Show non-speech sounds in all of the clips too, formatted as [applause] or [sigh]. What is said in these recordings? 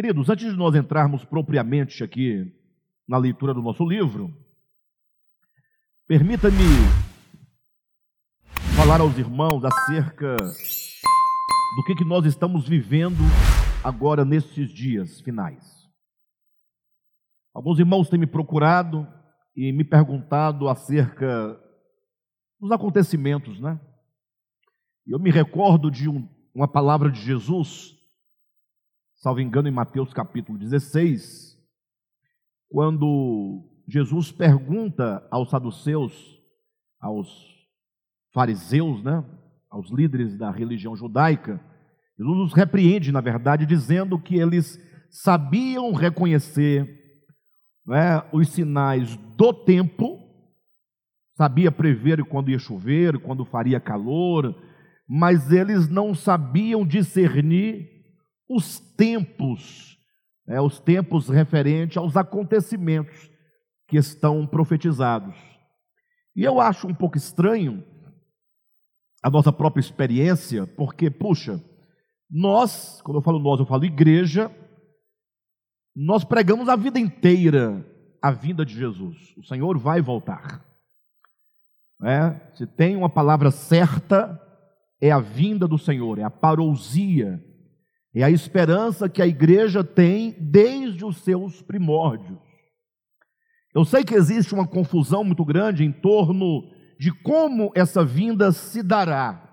Queridos, antes de nós entrarmos propriamente aqui na leitura do nosso livro, permita-me falar aos irmãos acerca do que, que nós estamos vivendo agora nesses dias finais. Alguns irmãos têm me procurado e me perguntado acerca dos acontecimentos, né? Eu me recordo de um, uma palavra de Jesus, salvo engano, em Mateus capítulo 16, quando Jesus pergunta aos saduceus, aos fariseus, né? Aos líderes da religião judaica, Jesus os repreende, na verdade, dizendo que eles sabiam reconhecer né, os sinais do tempo, sabia prever quando ia chover, quando faria calor, mas eles não sabiam discernir os tempos, né, os tempos referentes aos acontecimentos que estão profetizados. E eu acho um pouco estranho a nossa própria experiência, porque, puxa, nós, quando eu falo nós, eu falo igreja, nós pregamos a vida inteira a vinda de Jesus. O Senhor vai voltar. É, se tem uma palavra certa, é a vinda do Senhor, é a parousia, é a esperança que a igreja tem desde os seus primórdios. Eu sei que existe uma confusão muito grande em torno de como essa vinda se dará.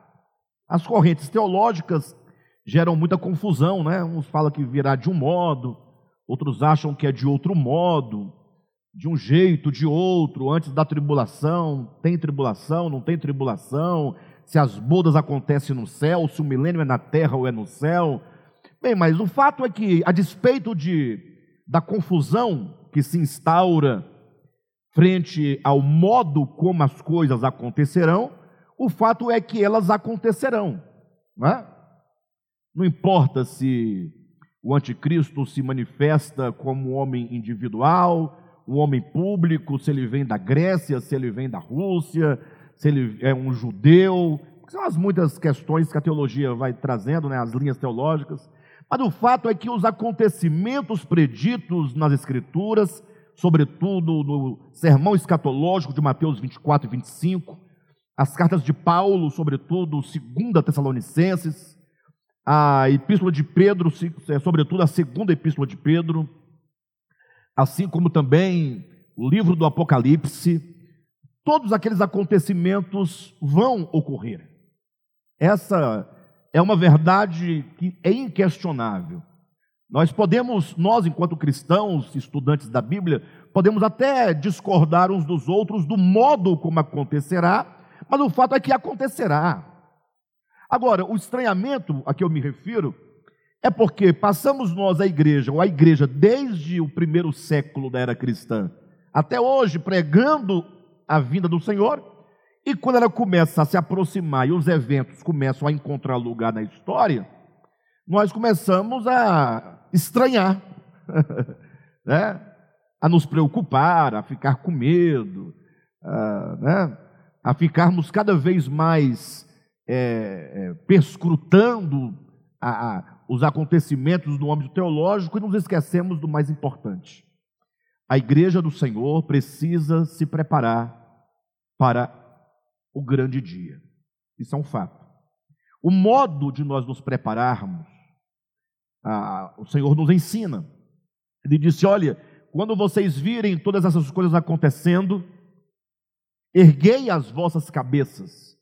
As correntes teológicas geram muita confusão, né? Uns falam que virá de um modo, outros acham que é de outro modo, de um jeito, de outro, antes da tribulação, tem tribulação, não tem tribulação, se as bodas acontecem no céu, se o milênio é na terra ou é no céu. Bem, mas o fato é que, a despeito de, da confusão que se instaura frente ao modo como as coisas acontecerão, o fato é que elas acontecerão. Não é? Não importa se o anticristo se manifesta como um homem individual, um homem público, se ele vem da Grécia, se ele vem da Rússia, se ele é um judeu, são as muitas questões que a teologia vai trazendo, né, as linhas teológicas. Mas o fato é que os acontecimentos preditos nas Escrituras, sobretudo no sermão escatológico de Mateus 24 e 25, as cartas de Paulo, sobretudo, 2 Tessalonicenses, a epístola de Pedro, é, sobretudo a segunda epístola de Pedro, assim como também o livro do Apocalipse, todos aqueles acontecimentos vão ocorrer. Essa é uma verdade que é inquestionável. Nós podemos, nós enquanto cristãos, estudantes da Bíblia, podemos até discordar uns dos outros do modo como acontecerá, mas o fato é que acontecerá. Agora, o estranhamento a que eu me refiro é porque passamos nós, a igreja, ou a igreja, desde o primeiro século da era cristã até hoje, pregando a vinda do Senhor, e quando ela começa a se aproximar e os eventos começam a encontrar lugar na história, nós começamos a estranhar, [laughs] né? a nos preocupar, a ficar com medo, a, né? a ficarmos cada vez mais é, é, perscrutando a, a, os acontecimentos no âmbito teológico e nos esquecemos do mais importante. A igreja do Senhor precisa se preparar para o grande dia. Isso é um fato. O modo de nós nos prepararmos, a, o Senhor nos ensina. Ele disse: Olha, quando vocês virem todas essas coisas acontecendo, erguei as vossas cabeças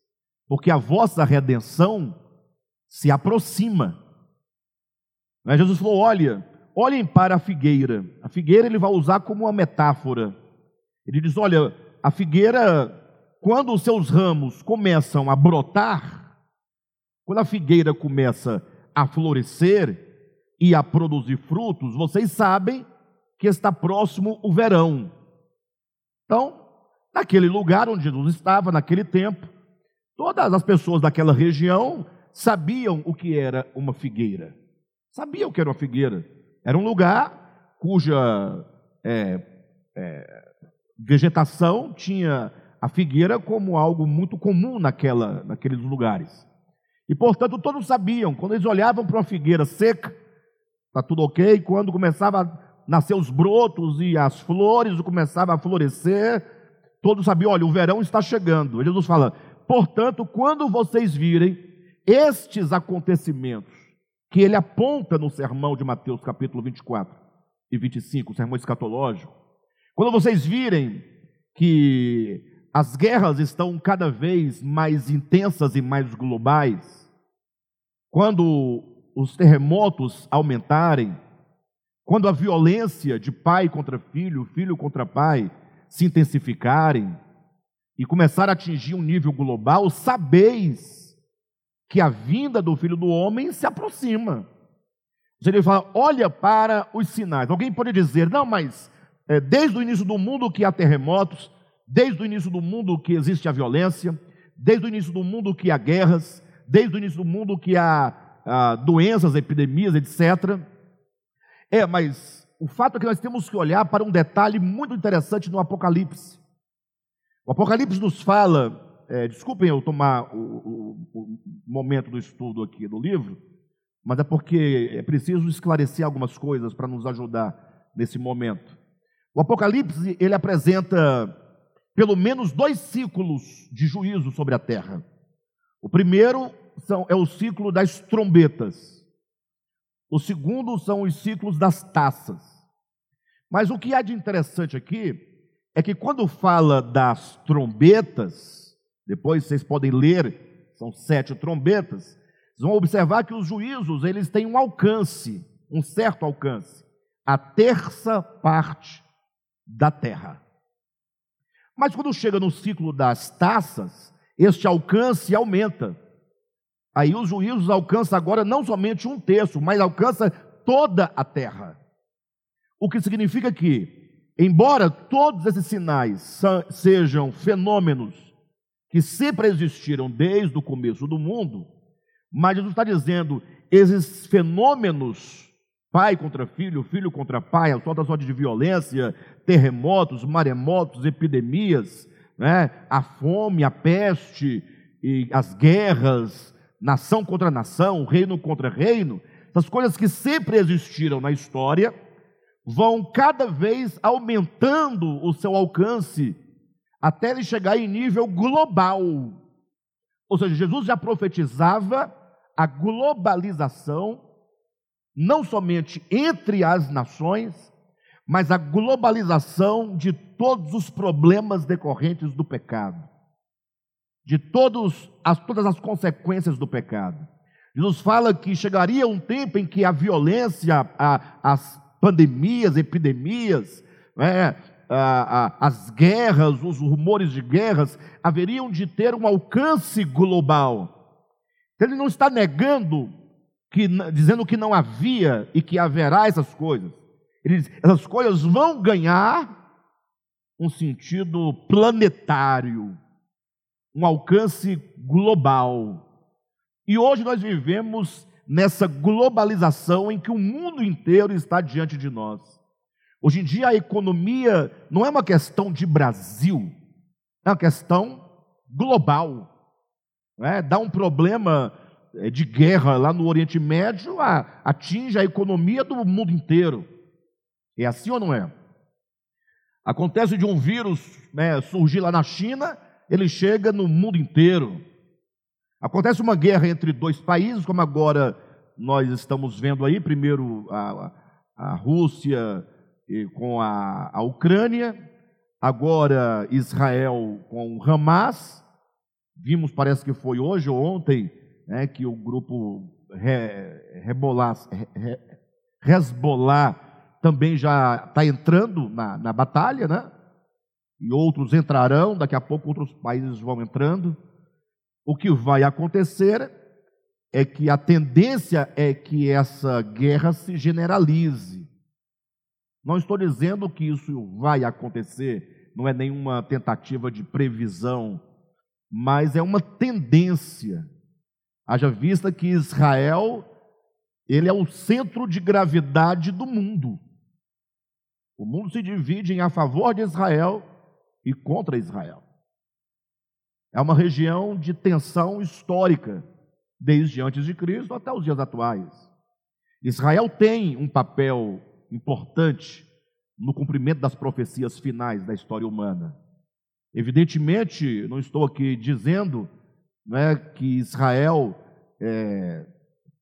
porque a vossa redenção se aproxima. Mas Jesus falou: olha, olhem para a figueira. A figueira ele vai usar como uma metáfora. Ele diz: olha, a figueira, quando os seus ramos começam a brotar, quando a figueira começa a florescer e a produzir frutos, vocês sabem que está próximo o verão. Então, naquele lugar onde Jesus estava, naquele tempo, Todas as pessoas daquela região sabiam o que era uma figueira. Sabiam o que era uma figueira. Era um lugar cuja é, é, vegetação tinha a figueira como algo muito comum naquela, naqueles lugares. E, portanto, todos sabiam, quando eles olhavam para uma figueira seca, Está tudo ok. Quando começava a nascer os brotos e as flores começavam a florescer, todos sabiam: olha, o verão está chegando. Jesus fala: portanto, quando vocês virem estes acontecimentos, que ele aponta no sermão de Mateus, capítulo 24 e 25, o sermão escatológico, quando vocês virem que as guerras estão cada vez mais intensas e mais globais, quando os terremotos aumentarem, quando a violência de pai contra filho, filho contra pai se intensificarem e começar a atingir um nível global, sabeis que a vinda do filho do homem se aproxima. Ele fala: olha para os sinais. Alguém pode dizer, não, mas é, desde o início do mundo que há terremotos, desde o início do mundo que existe a violência, desde o início do mundo que há guerras, desde o início do mundo que há ah, doenças, epidemias, etc. É, mas o fato é que nós temos que olhar para um detalhe muito interessante no Apocalipse. O Apocalipse nos fala, é, desculpem eu tomar o, o, o momento do estudo aqui do livro, mas é porque é preciso esclarecer algumas coisas para nos ajudar nesse momento. O Apocalipse, ele apresenta pelo menos dois ciclos de juízo sobre a terra. O primeiro são, é o ciclo das trombetas. O segundo são os ciclos das taças. Mas o que há de interessante aqui é que quando fala das trombetas, depois vocês podem ler, são sete trombetas, vocês vão observar que os juízos, eles têm um alcance, um certo alcance, a terça parte da terra. Mas quando chega no ciclo das taças, este alcance aumenta. Aí os juízos alcançam agora não somente um terço, mas alcança toda a terra. O que significa que, embora todos esses sinais sejam fenômenos que sempre existiram desde o começo do mundo, mas Jesus está dizendo, esses fenômenos, pai contra filho, filho contra pai, a solta sorte de violência, terremotos, maremotos, epidemias, né? a fome, a peste, e as guerras, nação contra nação, reino contra reino, essas coisas que sempre existiram na história, vão cada vez aumentando o seu alcance até ele chegar em nível global. Ou seja, Jesus já profetizava a globalização, não somente entre as nações, mas a globalização de todos os problemas decorrentes do pecado de todos as, todas as consequências do pecado. Jesus fala que chegaria um tempo em que a violência, a, as pandemias, epidemias, né, a, a, as guerras, os rumores de guerras, haveriam de ter um alcance global. Ele não está negando, que, dizendo que não havia e que haverá essas coisas. Ele diz: essas coisas vão ganhar um sentido planetário um alcance global. E hoje nós vivemos nessa globalização em que o mundo inteiro está diante de nós. Hoje em dia a economia não é uma questão de Brasil, é uma questão global. É? Dá um problema de guerra lá no Oriente Médio, atinge a economia do mundo inteiro. É assim ou não é? Acontece de um vírus né, surgir lá na China, ele chega no mundo inteiro. Acontece uma guerra entre dois países, como agora nós estamos vendo aí, primeiro a, a Rússia com a, a Ucrânia, agora Israel com o Hamas. Vimos, parece que foi hoje ou ontem, né, que o grupo Hezbollah, Hezbollah também já está entrando na, na batalha, né? e outros entrarão, daqui a pouco outros países vão entrando. O que vai acontecer é que a tendência é que essa guerra se generalize. Não estou dizendo que isso vai acontecer, não é nenhuma tentativa de previsão, mas é uma tendência. Haja vista que Israel, ele é o centro de gravidade do mundo. O mundo se divide em a favor de Israel e contra Israel. É uma região de tensão histórica, desde antes de Cristo até os dias atuais. Israel tem um papel importante no cumprimento das profecias finais da história humana. Evidentemente, não estou aqui dizendo né, que Israel é,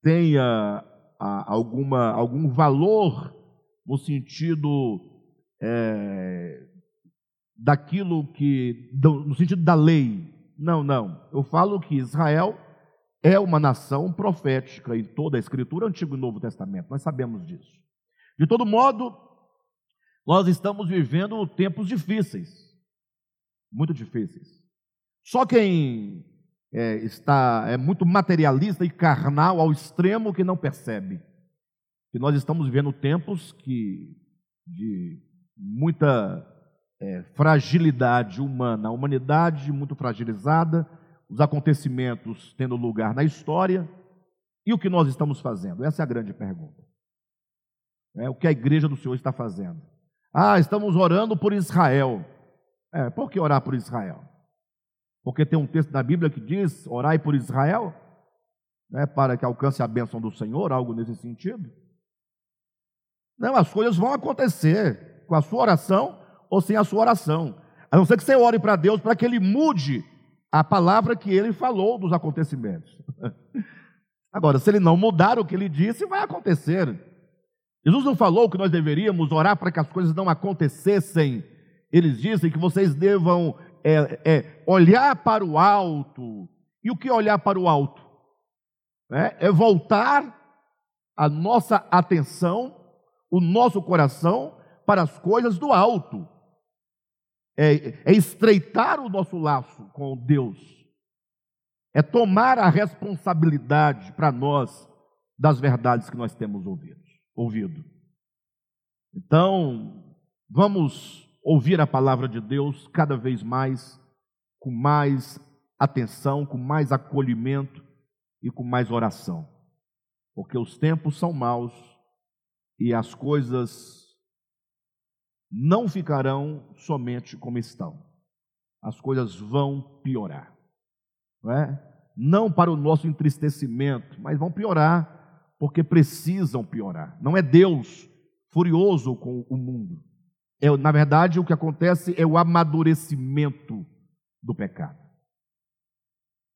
tenha a, alguma, algum valor no sentido é, daquilo que, no sentido da lei. Não, não. Eu falo que Israel é uma nação profética em toda a Escritura, Antigo e Novo Testamento. Nós sabemos disso. De todo modo, nós estamos vivendo tempos difíceis, muito difíceis. Só quem é, está é muito materialista e carnal ao extremo que não percebe que nós estamos vivendo tempos que de muita é, fragilidade humana, a humanidade muito fragilizada, os acontecimentos tendo lugar na história e o que nós estamos fazendo? Essa é a grande pergunta. É, o que a igreja do Senhor está fazendo? Ah, estamos orando por Israel. É, por que orar por Israel? Porque tem um texto da Bíblia que diz: orai por Israel, né, para que alcance a bênção do Senhor, algo nesse sentido. Não, as coisas vão acontecer com a sua oração ou sem a sua oração. A não ser que você ore para Deus para que Ele mude a palavra que Ele falou dos acontecimentos. [laughs] Agora, se Ele não mudar o que Ele disse, vai acontecer. Jesus não falou que nós deveríamos orar para que as coisas não acontecessem. Eles dizem que vocês devam é, é, olhar para o alto. E o que olhar para o alto? É, é voltar a nossa atenção, o nosso coração para as coisas do alto. É, é estreitar o nosso laço com Deus. É tomar a responsabilidade para nós das verdades que nós temos ouvido. ouvido. Então, vamos ouvir a palavra de Deus cada vez mais, com mais atenção, com mais acolhimento e com mais oração. Porque os tempos são maus e as coisas não ficarão somente como estão. As coisas vão piorar. Não, é? não para o nosso entristecimento, mas vão piorar porque precisam piorar. Não é Deus furioso com o mundo. É, na verdade, o que acontece é o amadurecimento do pecado.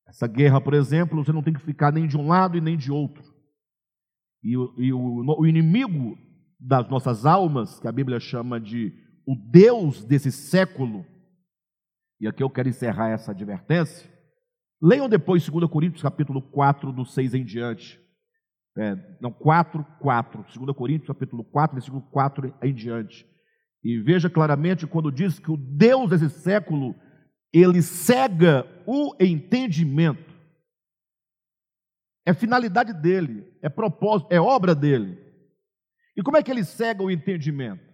Essa guerra, por exemplo, você não tem que ficar nem de um lado e nem de outro. E, e o, o inimigo das nossas almas, que a Bíblia chama de o Deus desse século, e aqui eu quero encerrar essa advertência. Leiam depois 2 Coríntios capítulo 4, do 6 em diante. É, não, 4, 4. 2 Coríntios capítulo 4, versículo 4 em diante. E veja claramente quando diz que o Deus desse século, ele cega o entendimento. É finalidade dele, é propósito, é obra dele. E como é que ele cega o entendimento?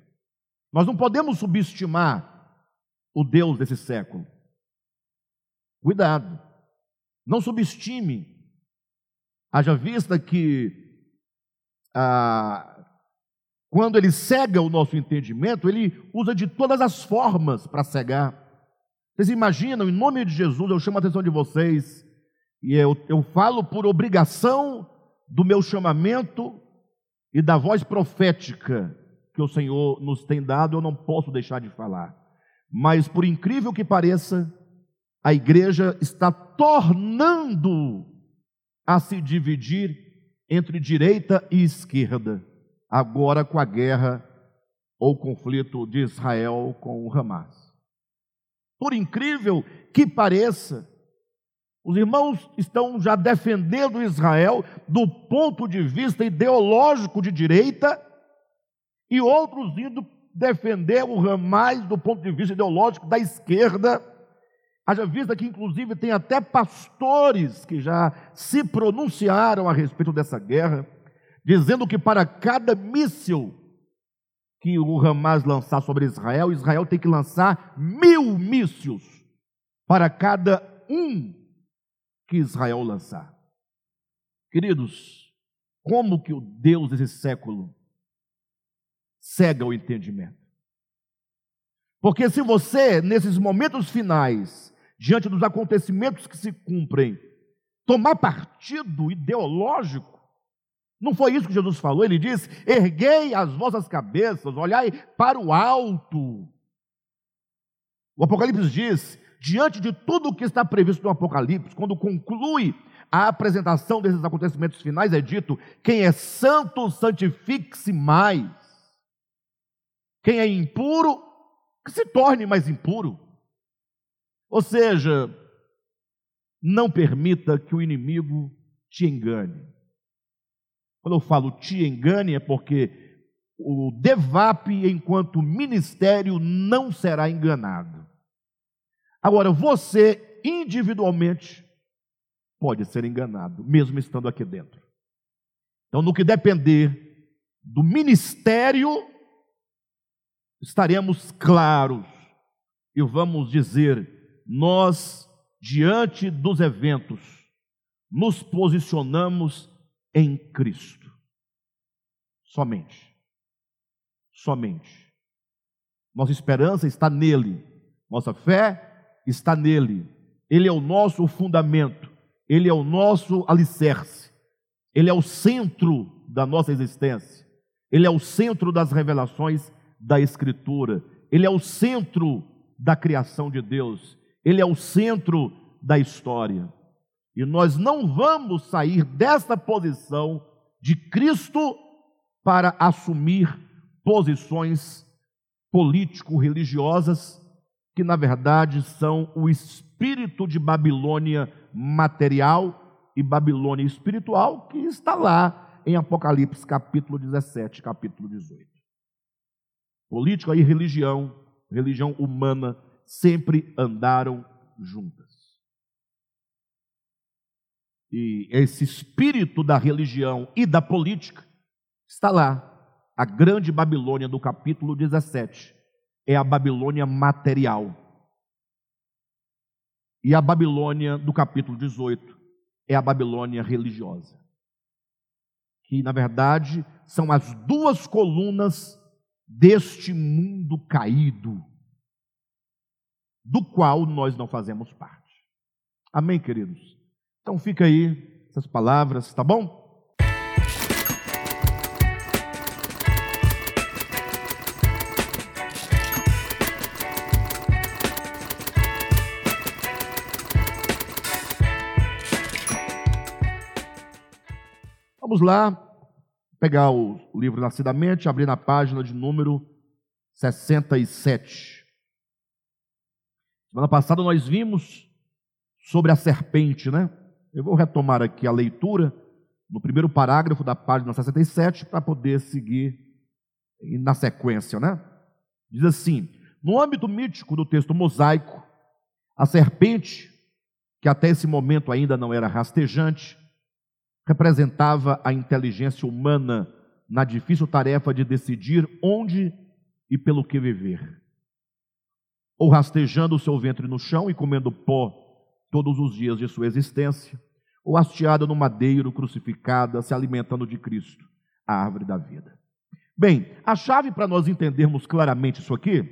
Nós não podemos subestimar o Deus desse século. Cuidado, não subestime. Haja vista que ah, quando ele cega o nosso entendimento, ele usa de todas as formas para cegar. Vocês imaginam, em nome de Jesus, eu chamo a atenção de vocês, e eu, eu falo por obrigação do meu chamamento e da voz profética que o Senhor nos tem dado, eu não posso deixar de falar. Mas, por incrível que pareça, a igreja está tornando a se dividir entre direita e esquerda agora com a guerra ou conflito de Israel com o Hamas. Por incrível que pareça, os irmãos estão já defendendo Israel do ponto de vista ideológico de direita e outros indo defender o Hamas do ponto de vista ideológico da esquerda. Haja vista que, inclusive, tem até pastores que já se pronunciaram a respeito dessa guerra dizendo que para cada míssil que o Hamas lançar sobre Israel, Israel tem que lançar mil mísseis para cada um que Israel lançar. Queridos, como que o Deus desse século cega o entendimento? Porque se você, nesses momentos finais, diante dos acontecimentos que se cumprem, tomar partido ideológico, Não foi isso que Jesus falou? Ele disse: erguei as vossas cabeças, olhai para o alto. O Apocalipse diz: diante de tudo o que está previsto no Apocalipse, quando conclui a apresentação desses acontecimentos finais, é dito: quem é santo, santifique-se mais. Quem é impuro, que se torne mais impuro. Ou seja, não permita que o inimigo te engane. Quando eu falo te engane, é porque o DEVAP, enquanto ministério, não será enganado. Agora, você, individualmente, pode ser enganado, mesmo estando aqui dentro. Então, no que depender do ministério, estaremos claros e vamos dizer: nós, diante dos eventos, nos posicionamos em Cristo. Somente. Somente. Nossa esperança está nele. Nossa fé está nele. Ele é o nosso fundamento. Ele é o nosso alicerce. Ele é o centro da nossa existência. Ele é o centro das revelações da Escritura. Ele é o centro da criação de Deus. Ele é o centro da história. E nós não vamos sair dessa posição de Cristo para assumir posições político-religiosas que, na verdade, são o espírito de Babilônia material e Babilônia espiritual que está lá em Apocalipse capítulo 17, capítulo 18. Política e religião, religião humana, sempre andaram juntas. E esse espírito da religião e da política está lá. A grande Babilônia do capítulo 17 é a Babilônia material. E a Babilônia do capítulo 18 é a Babilônia religiosa. Que, na verdade, são as duas colunas deste mundo caído, do qual nós não fazemos parte. Amém, queridos? Então fica aí essas palavras, tá bom? Vamos lá, pegar o livro Nascidamente, abrir na página de número 67. Semana passada nós vimos sobre a serpente, né? Eu vou retomar aqui a leitura no primeiro parágrafo da página 67 para poder seguir na sequência, né? Diz assim: no âmbito mítico do texto mosaico, a serpente, que até esse momento ainda não era rastejante, representava a inteligência humana na difícil tarefa de decidir onde e pelo que viver. Ou rastejando o seu ventre no chão e comendo pó todos os dias de sua existência, ou hasteada no madeiro, crucificada, se alimentando de Cristo, a árvore da vida. Bem, a chave para nós entendermos claramente isso aqui,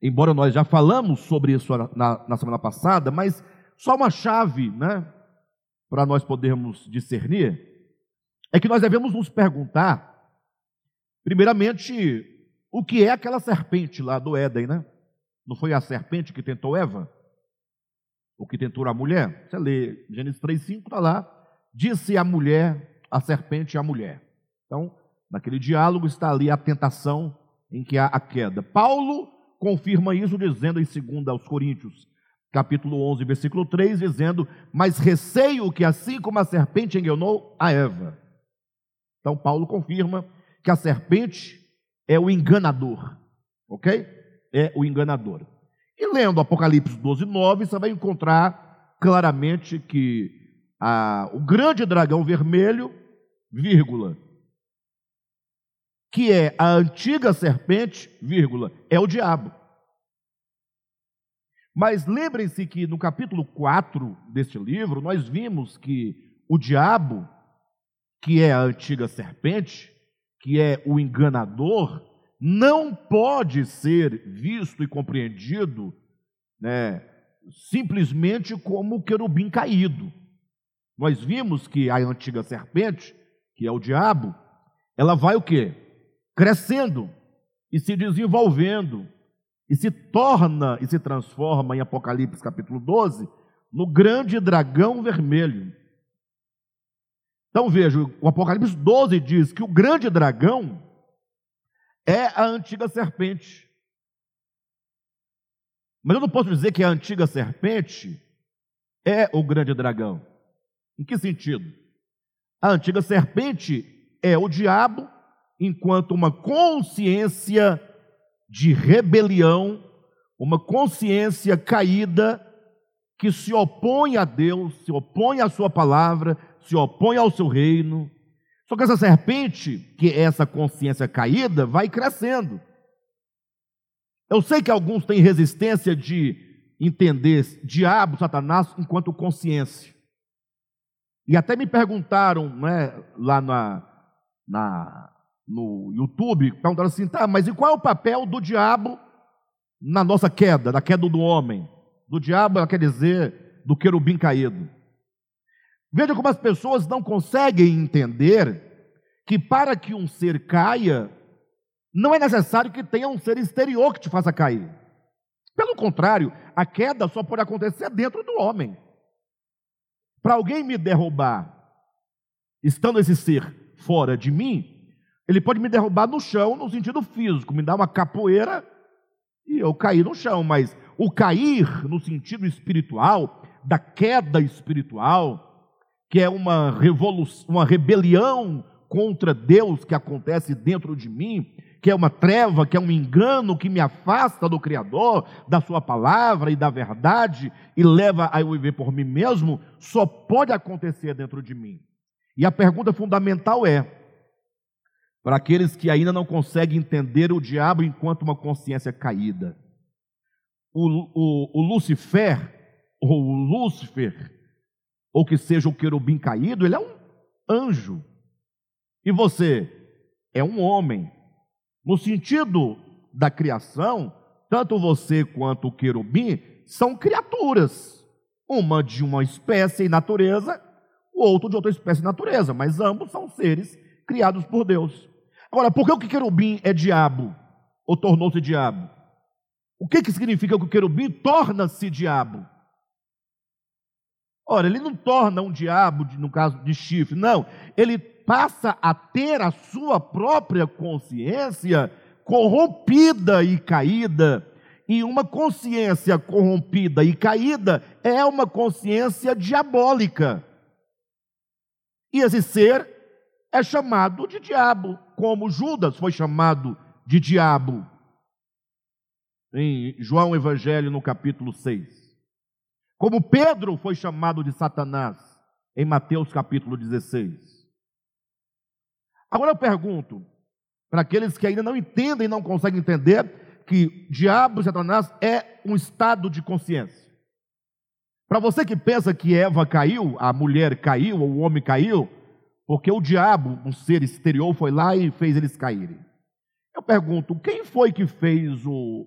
embora nós já falamos sobre isso na, na semana passada, mas só uma chave, né, para nós podermos discernir, é que nós devemos nos perguntar, primeiramente, o que é aquela serpente lá do Éden, né? Não foi a serpente que tentou Eva? O que tentou a mulher. Você lê Gênesis 3,5, está lá. Disse a mulher, a serpente a mulher. Então, naquele diálogo está ali a tentação em que há a queda. Paulo confirma isso dizendo em 2 aos Coríntios, capítulo 11, versículo 3, dizendo: Mas receio que assim como a serpente enganou a Eva. Então, Paulo confirma que a serpente é o enganador, ok? É o enganador. E lendo Apocalipse 12, 9, você vai encontrar claramente que a, o grande dragão vermelho, vírgula, que é a antiga serpente, vírgula, é o diabo. Mas lembrem-se que no capítulo 4 deste livro, nós vimos que o diabo, que é a antiga serpente, que é o enganador, não pode ser visto e compreendido né, simplesmente como o querubim caído. Nós vimos que a antiga serpente, que é o diabo, ela vai o quê? Crescendo e se desenvolvendo e se torna e se transforma em Apocalipse capítulo 12 no grande dragão vermelho. Então veja, o Apocalipse 12 diz que o grande dragão é a antiga serpente. Mas eu não posso dizer que a antiga serpente é o grande dragão. Em que sentido? A antiga serpente é o diabo, enquanto uma consciência de rebelião, uma consciência caída que se opõe a Deus, se opõe à Sua palavra, se opõe ao seu reino. Só que essa serpente, que é essa consciência caída, vai crescendo. Eu sei que alguns têm resistência de entender diabo, Satanás, enquanto consciência. E até me perguntaram né, lá na, na, no YouTube, perguntaram assim, tá, mas e qual é o papel do diabo na nossa queda, na queda do homem? Do diabo, quer dizer, do querubim caído. Veja como as pessoas não conseguem entender que para que um ser caia, não é necessário que tenha um ser exterior que te faça cair. Pelo contrário, a queda só pode acontecer dentro do homem. Para alguém me derrubar, estando esse ser fora de mim, ele pode me derrubar no chão no sentido físico, me dar uma capoeira e eu cair no chão, mas o cair no sentido espiritual, da queda espiritual, que é uma revolução, uma rebelião contra Deus que acontece dentro de mim, que é uma treva, que é um engano que me afasta do Criador, da Sua palavra e da verdade e leva a eu viver por mim mesmo, só pode acontecer dentro de mim. E a pergunta fundamental é: para aqueles que ainda não conseguem entender o diabo enquanto uma consciência caída, o, o, o Lucifer, ou o Lúcifer, ou que seja o querubim caído, ele é um anjo. E você é um homem. No sentido da criação, tanto você quanto o querubim são criaturas. Uma de uma espécie e natureza, o outro de outra espécie e natureza, mas ambos são seres criados por Deus. Agora, por que o querubim é diabo? Ou tornou-se diabo? O que, que significa que o querubim torna-se diabo? Ora, ele não torna um diabo, no caso de chifre, não. Ele passa a ter a sua própria consciência corrompida e caída. E uma consciência corrompida e caída é uma consciência diabólica. E esse ser é chamado de diabo, como Judas foi chamado de diabo. Em João Evangelho, no capítulo 6. Como Pedro foi chamado de Satanás, em Mateus capítulo 16. Agora eu pergunto, para aqueles que ainda não entendem não conseguem entender, que diabo Satanás é um estado de consciência. Para você que pensa que Eva caiu, a mulher caiu, ou o homem caiu, porque o diabo, um ser exterior, foi lá e fez eles caírem. Eu pergunto, quem foi que fez o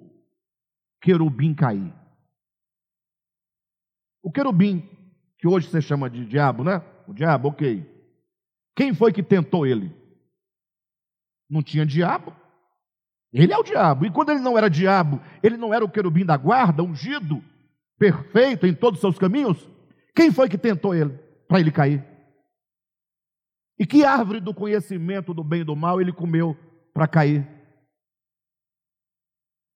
querubim cair? O querubim, que hoje você chama de diabo, né? O diabo, ok. Quem foi que tentou ele? Não tinha diabo. Ele é o diabo. E quando ele não era diabo, ele não era o querubim da guarda, ungido, perfeito em todos os seus caminhos. Quem foi que tentou ele para ele cair? E que árvore do conhecimento do bem e do mal ele comeu para cair?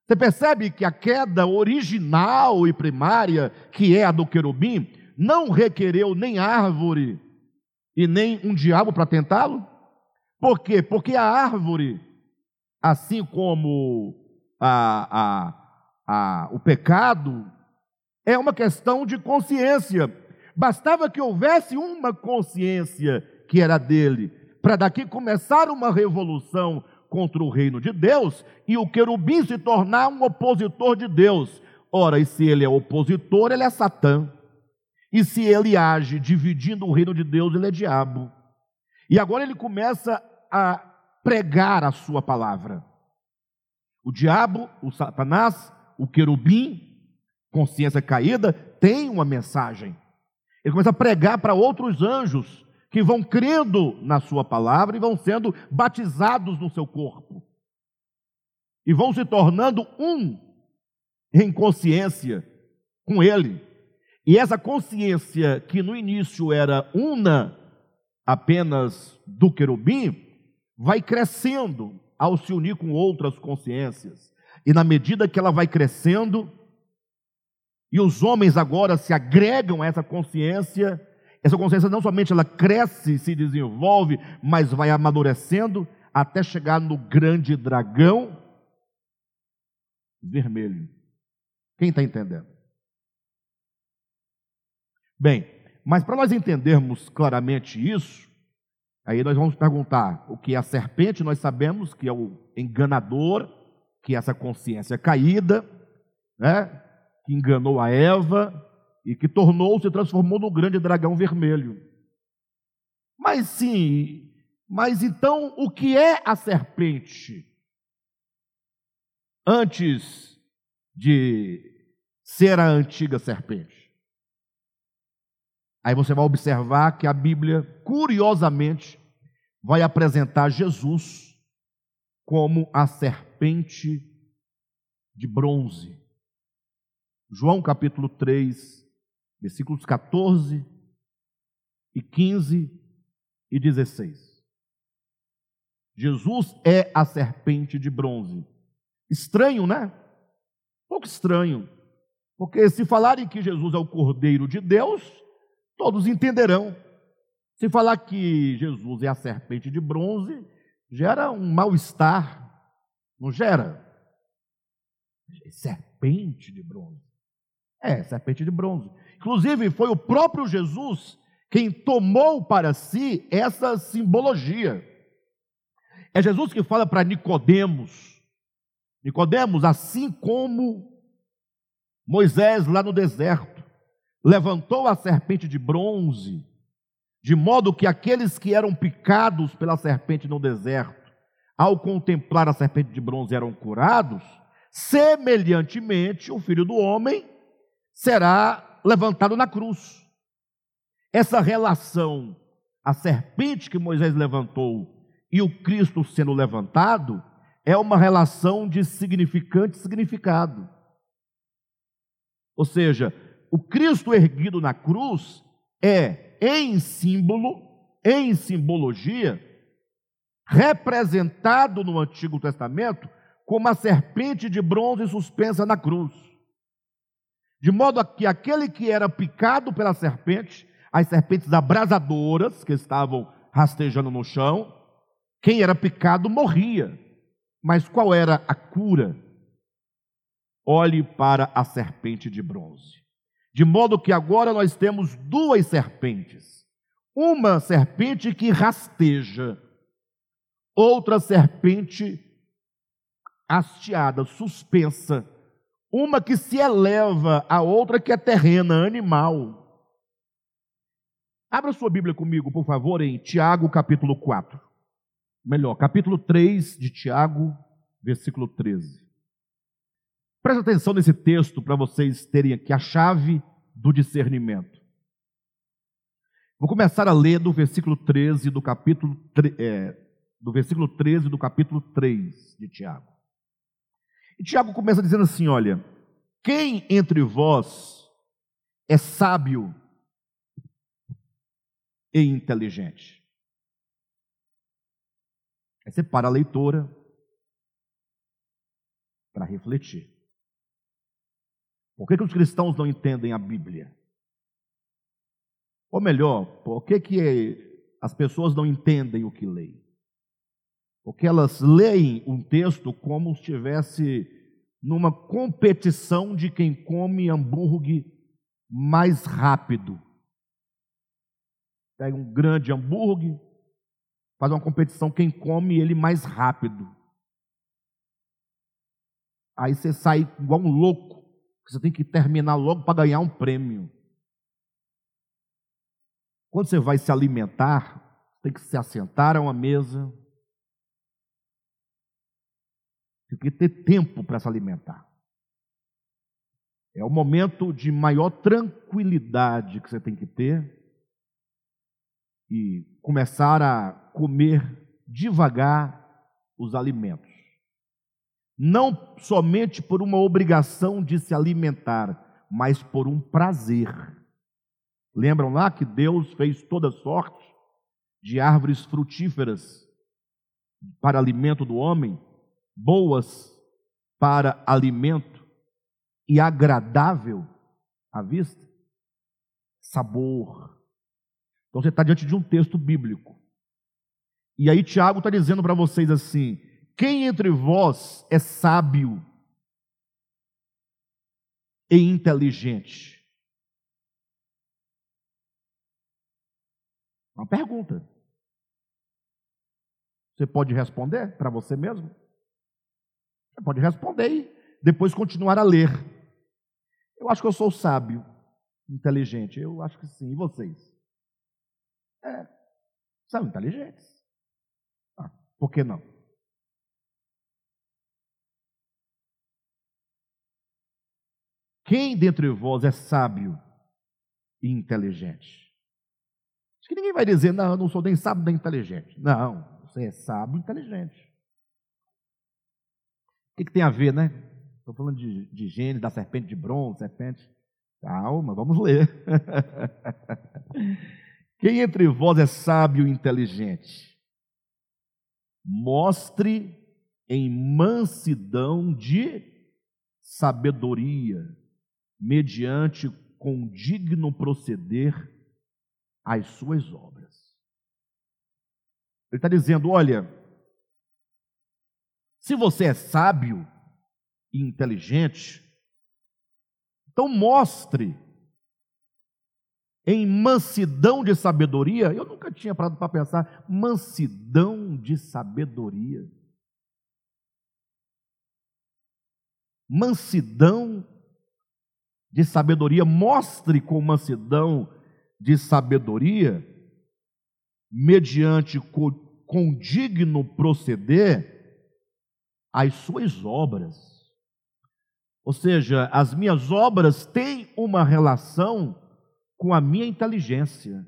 Você percebe que a queda original e primária, que é a do querubim, não requereu nem árvore e nem um diabo para tentá-lo? Por quê? Porque a árvore, assim como a, a, a, o pecado, é uma questão de consciência. Bastava que houvesse uma consciência que era dele, para daqui começar uma revolução contra o reino de Deus e o querubim se tornar um opositor de Deus. Ora, e se ele é opositor, ele é Satã. E se ele age dividindo o reino de Deus, ele é diabo. E agora ele começa a pregar a sua palavra. O diabo, o Satanás, o querubim, consciência caída, tem uma mensagem. Ele começa a pregar para outros anjos que vão crendo na Sua palavra e vão sendo batizados no seu corpo. E vão se tornando um em consciência com Ele. E essa consciência que no início era una apenas do querubim, vai crescendo ao se unir com outras consciências. E na medida que ela vai crescendo, e os homens agora se agregam a essa consciência, essa consciência não somente ela cresce, se desenvolve, mas vai amadurecendo até chegar no grande dragão vermelho. Quem está entendendo? Bem, mas para nós entendermos claramente isso, aí nós vamos perguntar o que é a serpente, nós sabemos que é o enganador, que é essa consciência caída, né, que enganou a Eva e que tornou-se, transformou no grande dragão vermelho. Mas sim, mas então o que é a serpente? Antes de ser a antiga serpente. Aí você vai observar que a Bíblia, curiosamente, vai apresentar Jesus como a serpente de bronze. João capítulo 3, versículos 14 e 15 e 16. Jesus é a serpente de bronze. Estranho, né? Pouco estranho. Porque se falarem que Jesus é o Cordeiro de Deus, todos entenderão. Se falar que Jesus é a serpente de bronze, gera um mal-estar, não gera? Serpente de bronze. É, serpente de bronze. Inclusive, foi o próprio Jesus quem tomou para si essa simbologia. É Jesus que fala para Nicodemos. Nicodemos, assim como Moisés lá no deserto, levantou a serpente de bronze, de modo que aqueles que eram picados pela serpente no deserto, ao contemplar a serpente de bronze, eram curados, semelhantemente o filho do homem será levantado na cruz. Essa relação, a serpente que Moisés levantou e o Cristo sendo levantado, é uma relação de significante significado. Ou seja, o Cristo erguido na cruz é, em símbolo, em simbologia, representado no Antigo Testamento como a serpente de bronze suspensa na cruz. De modo que aquele que era picado pela serpente, as serpentes abrasadoras que estavam rastejando no chão, quem era picado morria. Mas qual era a cura? Olhe para a serpente de bronze. De modo que agora nós temos duas serpentes. Uma serpente que rasteja, outra serpente hasteada, suspensa. Uma que se eleva, a outra que é terrena, animal. Abra sua Bíblia comigo, por favor, em Tiago capítulo 4. Melhor, capítulo 3 de Tiago, versículo 13. Presta atenção nesse texto para vocês terem aqui a chave do discernimento. Vou começar a ler do versículo 13 do capítulo é, do versículo 13 do capítulo 3 de Tiago. E Tiago começa dizendo assim: olha, quem entre vós é sábio e inteligente? Aí você para a leitora para refletir. Por que, que os cristãos não entendem a Bíblia? Ou melhor, por que, que as pessoas não entendem o que leem? Porque elas leem um texto como se estivesse numa competição de quem come hambúrguer mais rápido. Pega um grande hambúrguer, faz uma competição quem come ele mais rápido. Aí você sai igual um louco você tem que terminar logo para ganhar um prêmio. Quando você vai se alimentar, tem que se assentar a uma mesa. Tem que ter tempo para se alimentar. É o momento de maior tranquilidade que você tem que ter e começar a comer devagar os alimentos. Não somente por uma obrigação de se alimentar, mas por um prazer. Lembram lá que Deus fez toda sorte de árvores frutíferas para alimento do homem, boas para alimento e agradável à vista? Sabor. Então você está diante de um texto bíblico. E aí Tiago está dizendo para vocês assim: quem entre vós é sábio e inteligente? Uma pergunta. Você pode responder para você mesmo? Pode responder e depois continuar a ler. Eu acho que eu sou sábio, inteligente. Eu acho que sim. E vocês? É, são inteligentes. Ah, por que não? Quem dentre vós é sábio e inteligente? Acho que ninguém vai dizer, não, eu não sou nem sábio nem inteligente. Não, você é sábio e inteligente. O que, que tem a ver, né? Estou falando de, de Gênesis, da serpente de bronze, serpente. Calma, vamos ler. [laughs] Quem entre vós é sábio e inteligente? Mostre em mansidão de sabedoria mediante com digno proceder as suas obras. Ele está dizendo: olha, se você é sábio e inteligente, então mostre em mansidão de sabedoria. Eu nunca tinha parado para pensar, mansidão de sabedoria. Mansidão de sabedoria, mostre com mansidão de sabedoria, mediante com, com digno proceder, as suas obras. Ou seja, as minhas obras têm uma relação com a minha inteligência,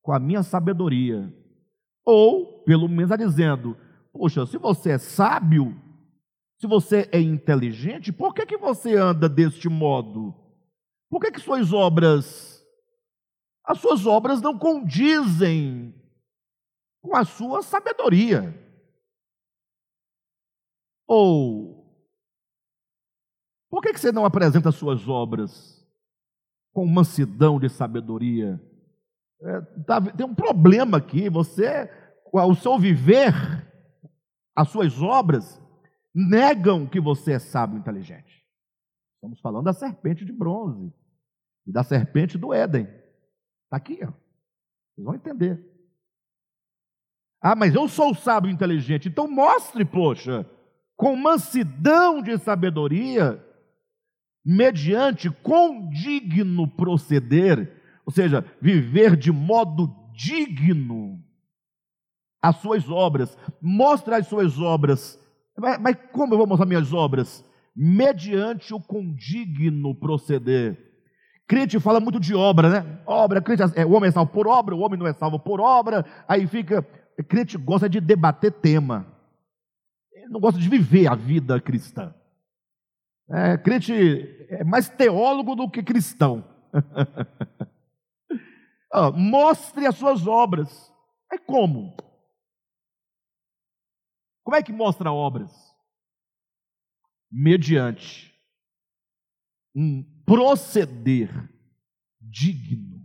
com a minha sabedoria. Ou, pelo menos, dizendo: Poxa, se você é sábio, se você é inteligente, por que, que você anda deste modo? Por que, que suas obras, as suas obras não condizem com a sua sabedoria? Ou, por que, você não apresenta as suas obras com mansidão de sabedoria? É, tá, tem um problema aqui, você, o seu viver, as suas obras, negam que você é sábio e inteligente. Estamos falando da serpente de bronze e da serpente do Éden. Está aqui, ó. vocês vão entender. Ah, mas eu sou sábio e inteligente, então mostre, poxa, com mansidão de sabedoria, mediante condigno proceder, ou seja, viver de modo digno as suas obras, mostre as suas obras mas, mas como eu vou mostrar minhas obras? Mediante o condigno proceder. Crente fala muito de obra, né? Obra, crente, é, o homem é salvo por obra, o homem não é salvo por obra. Aí fica. Crente gosta de debater tema. Não gosta de viver a vida cristã. É, crente é mais teólogo do que cristão. [laughs] ah, mostre as suas obras. É como? Como é que mostra obras? Mediante um proceder digno.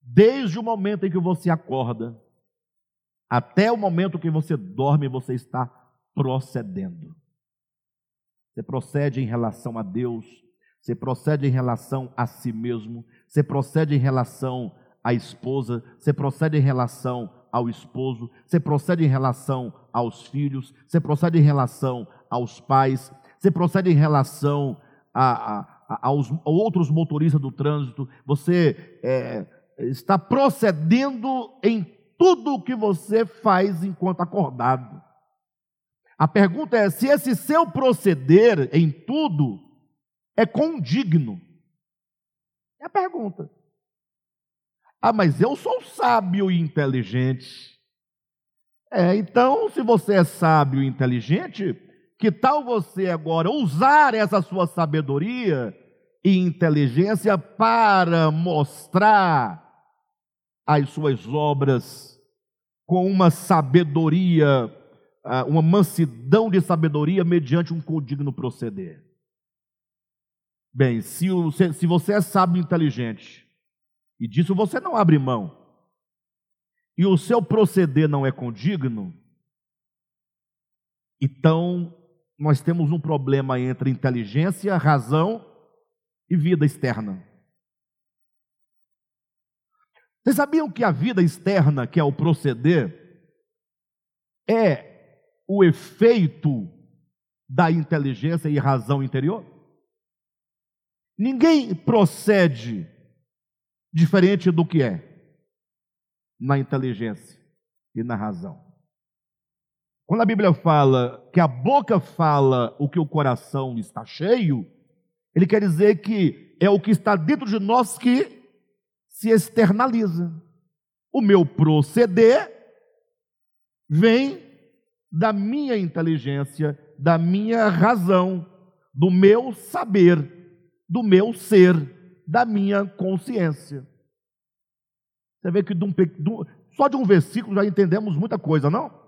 Desde o momento em que você acorda até o momento que você dorme, você está procedendo. Você procede em relação a Deus, você procede em relação a si mesmo, você procede em relação à esposa, você procede em relação ao esposo, você procede em relação aos filhos, você procede em relação aos pais, você procede em relação a, a, a aos outros motoristas do trânsito, você é, está procedendo em tudo o que você faz enquanto acordado. A pergunta é se esse seu proceder em tudo é condigno. É a pergunta. Ah, mas eu sou sábio e inteligente. É, então, se você é sábio e inteligente, que tal você agora usar essa sua sabedoria e inteligência para mostrar as suas obras com uma sabedoria, uma mansidão de sabedoria mediante um condigno proceder? Bem, se, se você é sábio e inteligente, e disso você não abre mão, e o seu proceder não é condigno, então nós temos um problema entre inteligência, razão e vida externa. Vocês sabiam que a vida externa, que é o proceder, é o efeito da inteligência e razão interior? Ninguém procede diferente do que é na inteligência e na razão. Quando a Bíblia fala que a boca fala o que o coração está cheio, ele quer dizer que é o que está dentro de nós que se externaliza. O meu proceder vem da minha inteligência, da minha razão, do meu saber, do meu ser, da minha consciência. Você vê que de um, só de um versículo já entendemos muita coisa, não?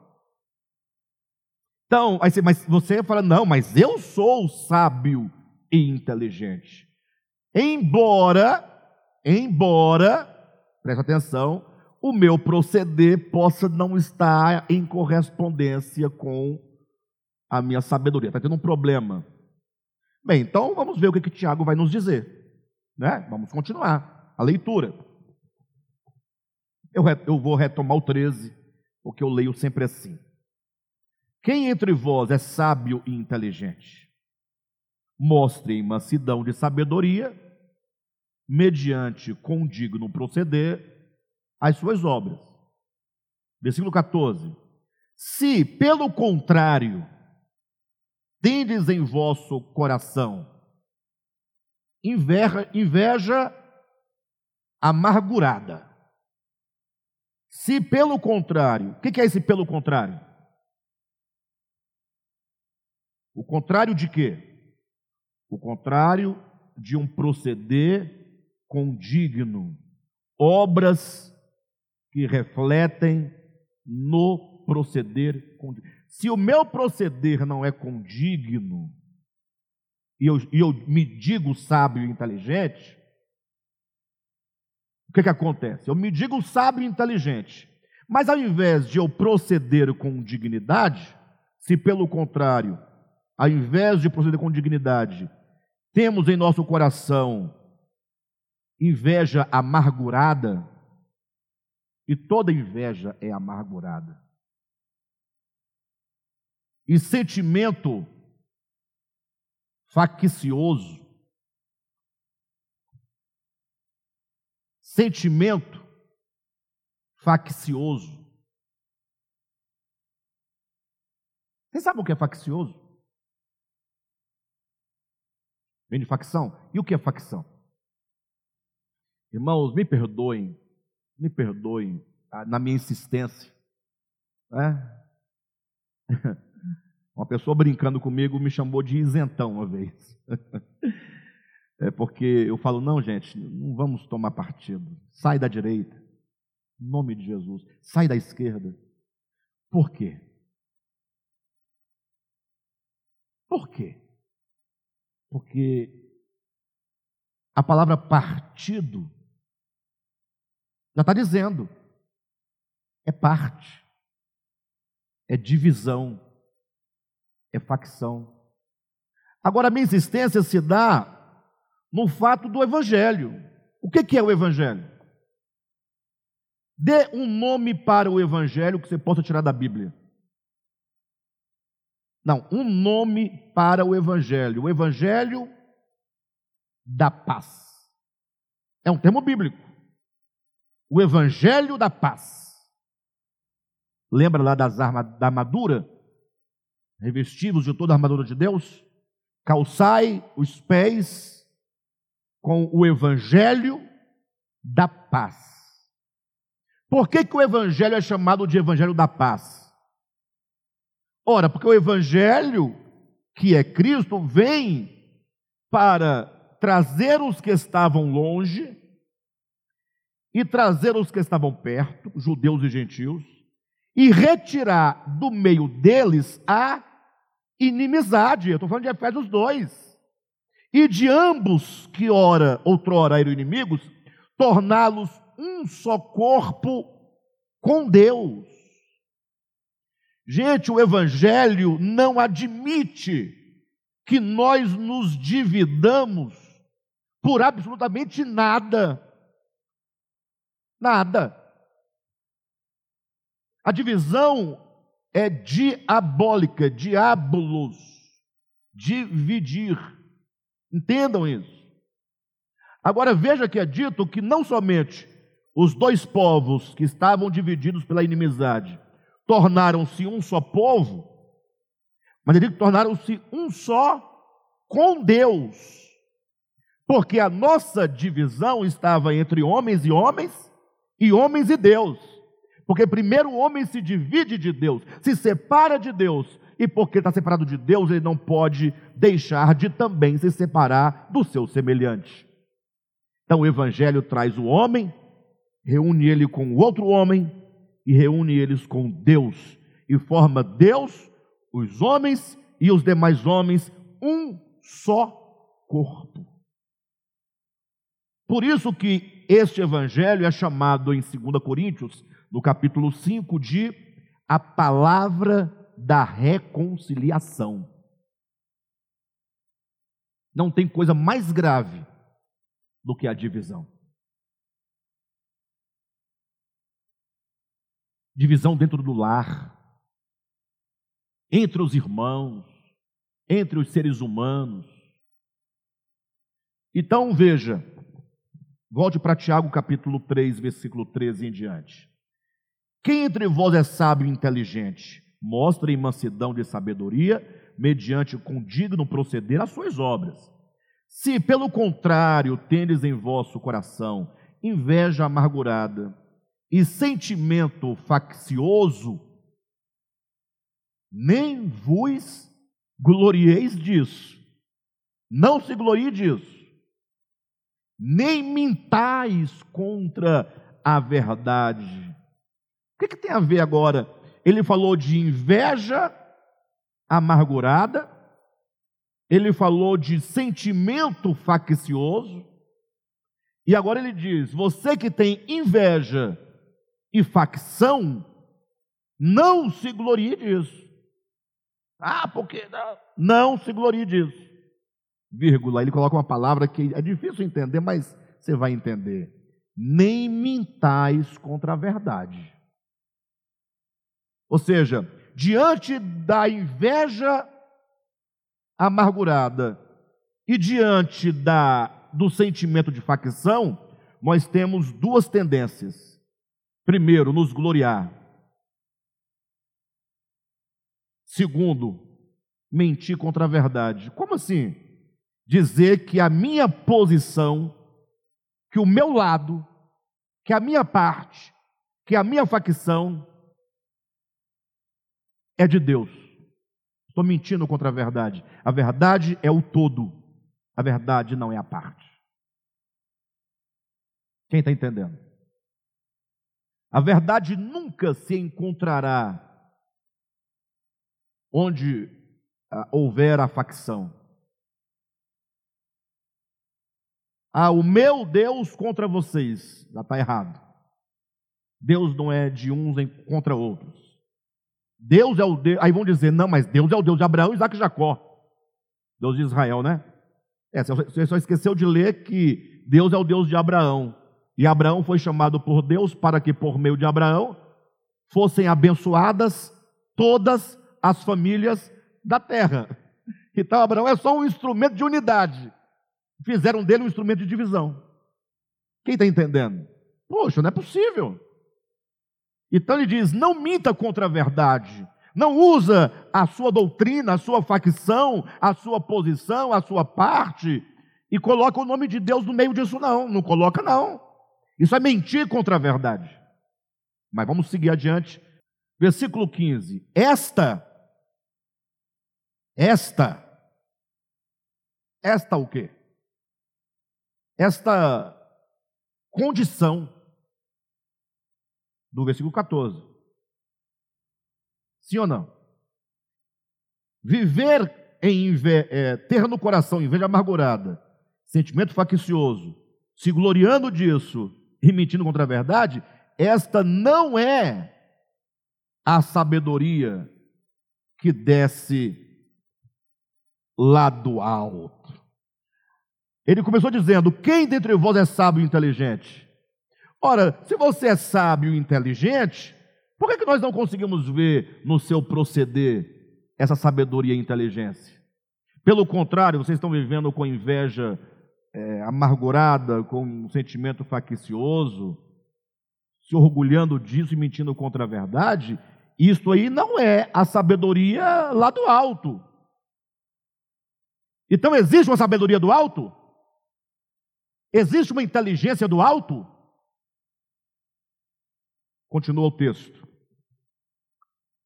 Então, mas você fala, não, mas eu sou sábio e inteligente. Embora, embora, presta atenção, o meu proceder possa não estar em correspondência com a minha sabedoria. Está tendo um problema. Bem, então vamos ver o que, que Tiago vai nos dizer. Né? Vamos continuar a leitura. Eu, eu vou retomar o 13, porque eu leio sempre assim. Quem entre vós é sábio e inteligente? Mostre mansidão de sabedoria, mediante condigno proceder, as suas obras. Versículo 14. Se, pelo contrário, tendes em vosso coração inveja, inveja amargurada, se pelo contrário, o que é esse pelo contrário? O contrário de quê? O contrário de um proceder condigno, obras que refletem no proceder condigno. Se o meu proceder não é condigno, e eu, e eu me digo sábio e inteligente, o que, que acontece? Eu me digo sábio e inteligente, mas ao invés de eu proceder com dignidade, se pelo contrário, ao invés de proceder com dignidade, temos em nosso coração inveja amargurada, e toda inveja é amargurada, e sentimento faccioso, sentimento faccioso. Você sabe o que é faccioso? Vem de facção. E o que é facção? Irmãos, me perdoem, me perdoem ah, na minha insistência. Né? [laughs] Uma pessoa brincando comigo me chamou de isentão uma vez. [laughs] É porque eu falo, não, gente, não vamos tomar partido. Sai da direita. Em nome de Jesus. Sai da esquerda. Por quê? Por quê? Porque a palavra partido já está dizendo, é parte, é divisão, é facção. Agora, a minha existência se dá no fato do Evangelho. O que é o Evangelho? Dê um nome para o Evangelho que você possa tirar da Bíblia. Não, um nome para o Evangelho. O Evangelho da paz. É um termo bíblico. O Evangelho da paz. Lembra lá das armas da armadura? Revestivos de toda a armadura de Deus? Calçai os pés com o evangelho da paz. Por que, que o Evangelho é chamado de Evangelho da paz? Ora, porque o Evangelho, que é Cristo, vem para trazer os que estavam longe e trazer os que estavam perto, judeus e gentios, e retirar do meio deles a inimizade. Eu estou falando de Efésios 2. E de ambos que ora, outrora eram inimigos, torná-los um só corpo com Deus. Gente, o Evangelho não admite que nós nos dividamos por absolutamente nada. Nada. A divisão é diabólica, diabolos, dividir. Entendam isso. Agora veja que é dito que não somente os dois povos que estavam divididos pela inimizade tornaram-se um só povo, mas ele tornaram-se um só com Deus. Porque a nossa divisão estava entre homens e homens e homens e Deus. Porque primeiro o homem se divide de Deus, se separa de Deus, e porque está separado de Deus, ele não pode deixar de também se separar do seu semelhante. Então o Evangelho traz o homem, reúne ele com o outro homem e reúne eles com Deus, e forma Deus, os homens e os demais homens, um só corpo. Por isso que este evangelho é chamado em 2 Coríntios, no capítulo 5, de a palavra da reconciliação. Não tem coisa mais grave do que a divisão. Divisão dentro do lar, entre os irmãos, entre os seres humanos. Então veja, volte para Tiago capítulo 3, versículo 13 em diante. Quem entre vós é sábio e inteligente? Mostre mansidão de sabedoria, mediante com digno proceder as suas obras. Se, pelo contrário, tendes em vosso coração inveja amargurada e sentimento faccioso, nem vos glorieis disso. Não se glorie disso. Nem mintais contra a verdade. O que, que tem a ver agora? Ele falou de inveja amargurada, ele falou de sentimento faccioso, e agora ele diz: você que tem inveja e facção, não se glorie disso. Ah, porque não, não se glorie disso. Vírgula, ele coloca uma palavra que é difícil entender, mas você vai entender. Nem mintais contra a verdade. Ou seja, diante da inveja amargurada e diante da, do sentimento de facção, nós temos duas tendências. Primeiro, nos gloriar. Segundo, mentir contra a verdade. Como assim? Dizer que a minha posição, que o meu lado, que a minha parte, que a minha facção é de Deus. Estou mentindo contra a verdade. A verdade é o todo. A verdade não é a parte. Quem está entendendo? A verdade nunca se encontrará onde ah, houver a facção. Ah, o meu Deus contra vocês. Já está errado. Deus não é de uns contra outros. Deus é o Deus. Aí vão dizer, não, mas Deus é o Deus de Abraão, Isaac e Jacó. Deus de Israel, né? É, você só esqueceu de ler que Deus é o Deus de Abraão. E Abraão foi chamado por Deus para que, por meio de Abraão, fossem abençoadas todas as famílias da terra. Então, Abraão é só um instrumento de unidade. Fizeram dele um instrumento de divisão. Quem está entendendo? Poxa, não é possível. Então ele diz: não minta contra a verdade. Não usa a sua doutrina, a sua facção, a sua posição, a sua parte e coloca o nome de Deus no meio disso, não. Não coloca, não. Isso é mentir contra a verdade. Mas vamos seguir adiante. Versículo 15. Esta, esta, esta o quê? Esta condição do versículo 14. Sim ou não? Viver em é, ter no coração inveja amargurada, sentimento faccioso, se gloriando disso e mentindo contra a verdade, esta não é a sabedoria que desce lá do alto. Ele começou dizendo: Quem dentre vós é sábio e inteligente? Ora, se você é sábio e inteligente, por que, que nós não conseguimos ver no seu proceder essa sabedoria e inteligência? Pelo contrário, vocês estão vivendo com inveja é, amargurada, com um sentimento faccioso, se orgulhando disso e mentindo contra a verdade, isto aí não é a sabedoria lá do alto. Então existe uma sabedoria do alto? Existe uma inteligência do alto? Continua o texto.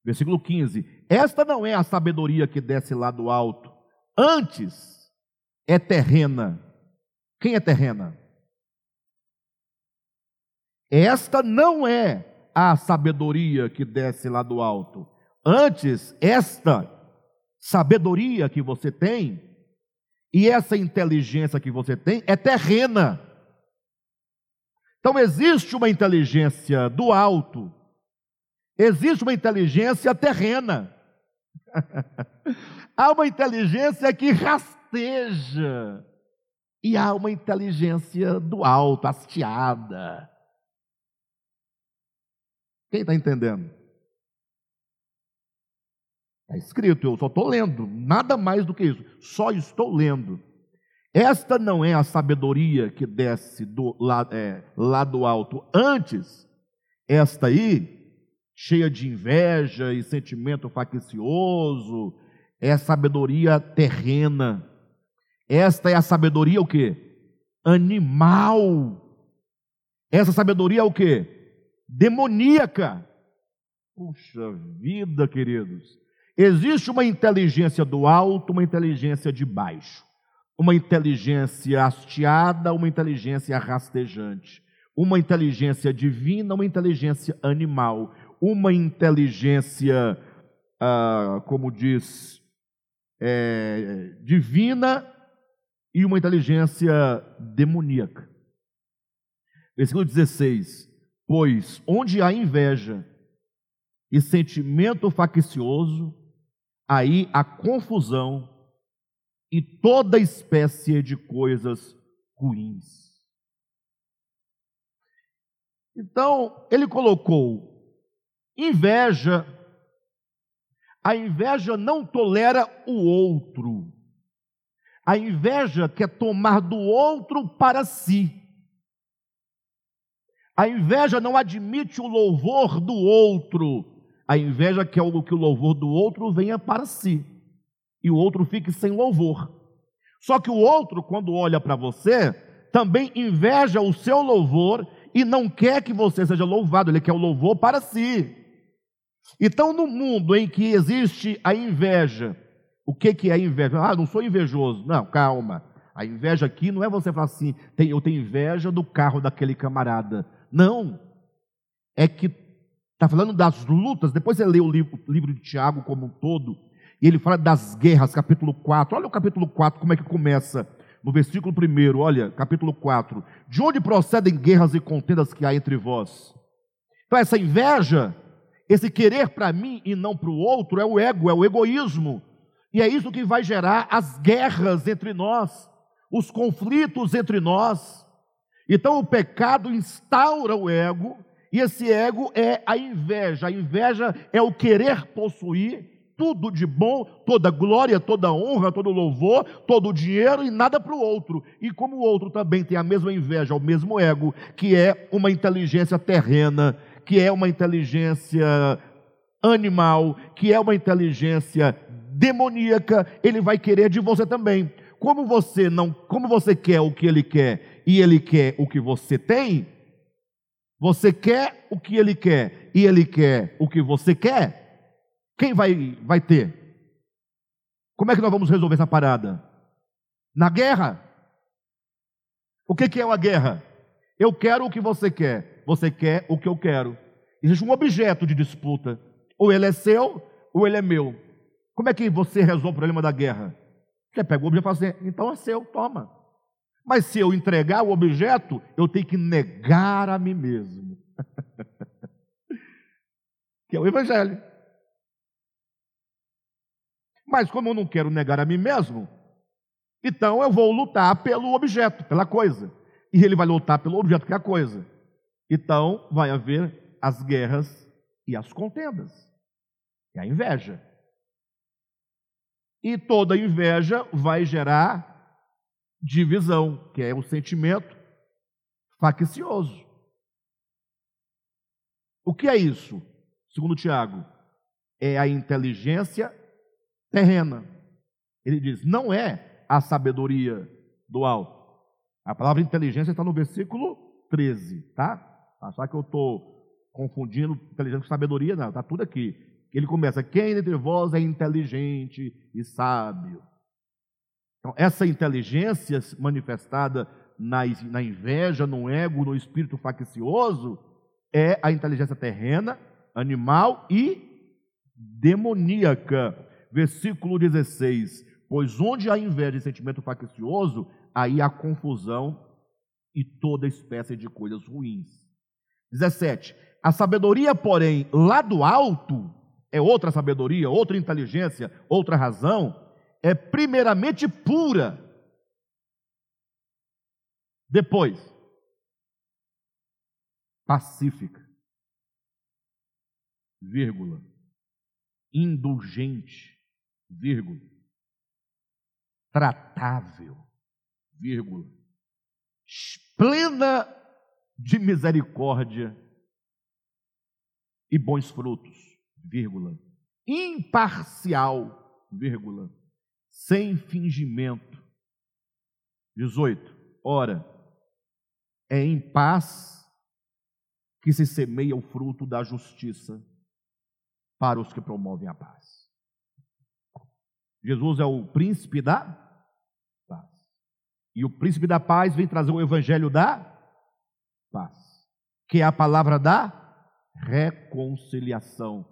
Versículo 15: Esta não é a sabedoria que desce lá do alto, antes é terrena. Quem é terrena? Esta não é a sabedoria que desce lá do alto. Antes, esta sabedoria que você tem e essa inteligência que você tem é terrena. Então existe uma inteligência do alto, existe uma inteligência terrena. [laughs] há uma inteligência que rasteja, e há uma inteligência do alto, hasteada. Quem está entendendo? Está escrito, eu só estou lendo, nada mais do que isso, só estou lendo. Esta não é a sabedoria que desce do, lá, é, lá do alto. Antes, esta aí, cheia de inveja e sentimento faccioso, é sabedoria terrena. Esta é a sabedoria o quê? Animal. Essa sabedoria é o quê? demoníaca. Puxa vida, queridos. Existe uma inteligência do alto, uma inteligência de baixo. Uma inteligência hasteada, uma inteligência rastejante. Uma inteligência divina, uma inteligência animal. Uma inteligência, ah, como diz, é, divina e uma inteligência demoníaca. Versículo 16: Pois onde há inveja e sentimento faccioso, aí há confusão e toda espécie de coisas ruins. Então, ele colocou inveja. A inveja não tolera o outro. A inveja quer tomar do outro para si. A inveja não admite o louvor do outro. A inveja quer que o louvor do outro venha para si e o outro fique sem louvor. Só que o outro, quando olha para você, também inveja o seu louvor e não quer que você seja louvado, ele quer o louvor para si. Então, no mundo em que existe a inveja, o que, que é inveja? Ah, não sou invejoso. Não, calma. A inveja aqui não é você falar assim, eu tenho inveja do carro daquele camarada. Não. É que está falando das lutas. Depois você lê o livro, livro de Tiago como um todo. E ele fala das guerras, capítulo 4. Olha o capítulo 4, como é que começa. No versículo 1, olha, capítulo 4. De onde procedem guerras e contendas que há entre vós? Então, essa inveja, esse querer para mim e não para o outro, é o ego, é o egoísmo. E é isso que vai gerar as guerras entre nós, os conflitos entre nós. Então o pecado instaura o ego, e esse ego é a inveja. A inveja é o querer possuir tudo de bom, toda glória, toda honra, todo louvor, todo dinheiro e nada para o outro. E como o outro também tem a mesma inveja, o mesmo ego, que é uma inteligência terrena, que é uma inteligência animal, que é uma inteligência demoníaca, ele vai querer de você também. Como você não, como você quer o que ele quer e ele quer o que você tem, você quer o que ele quer e ele quer o que você quer, quem vai, vai ter? Como é que nós vamos resolver essa parada? Na guerra. O que, que é uma guerra? Eu quero o que você quer, você quer o que eu quero. Existe um objeto de disputa. Ou ele é seu, ou ele é meu. Como é que você resolve o problema da guerra? Você pega o objeto e fala assim, então é seu, toma. Mas se eu entregar o objeto, eu tenho que negar a mim mesmo. [laughs] que é o Evangelho. Mas como eu não quero negar a mim mesmo, então eu vou lutar pelo objeto, pela coisa. E ele vai lutar pelo objeto, que é a coisa. Então vai haver as guerras e as contendas. E a inveja. E toda inveja vai gerar divisão, que é o sentimento faccioso. O que é isso? Segundo Tiago, é a inteligência terrena. Ele diz: não é a sabedoria do alto. A palavra inteligência está no versículo 13, tá? Achar que eu estou confundindo inteligência com sabedoria, não, está tudo aqui. Ele começa: quem entre vós é inteligente e sábio? Então, essa inteligência manifestada na, inveja, no ego, no espírito faccioso, é a inteligência terrena, animal e demoníaca. Versículo 16: Pois onde há inveja e sentimento faccioso, aí há confusão e toda espécie de coisas ruins. 17. A sabedoria, porém, lá do alto, é outra sabedoria, outra inteligência, outra razão, é primeiramente pura. Depois, pacífica, vírgula, indulgente, vírgula, tratável, vírgula, plena de misericórdia e bons frutos, vírgula, imparcial, vírgula, sem fingimento. 18. Ora, é em paz que se semeia o fruto da justiça para os que promovem a paz. Jesus é o príncipe da paz. E o príncipe da paz vem trazer o evangelho da paz, que é a palavra da reconciliação.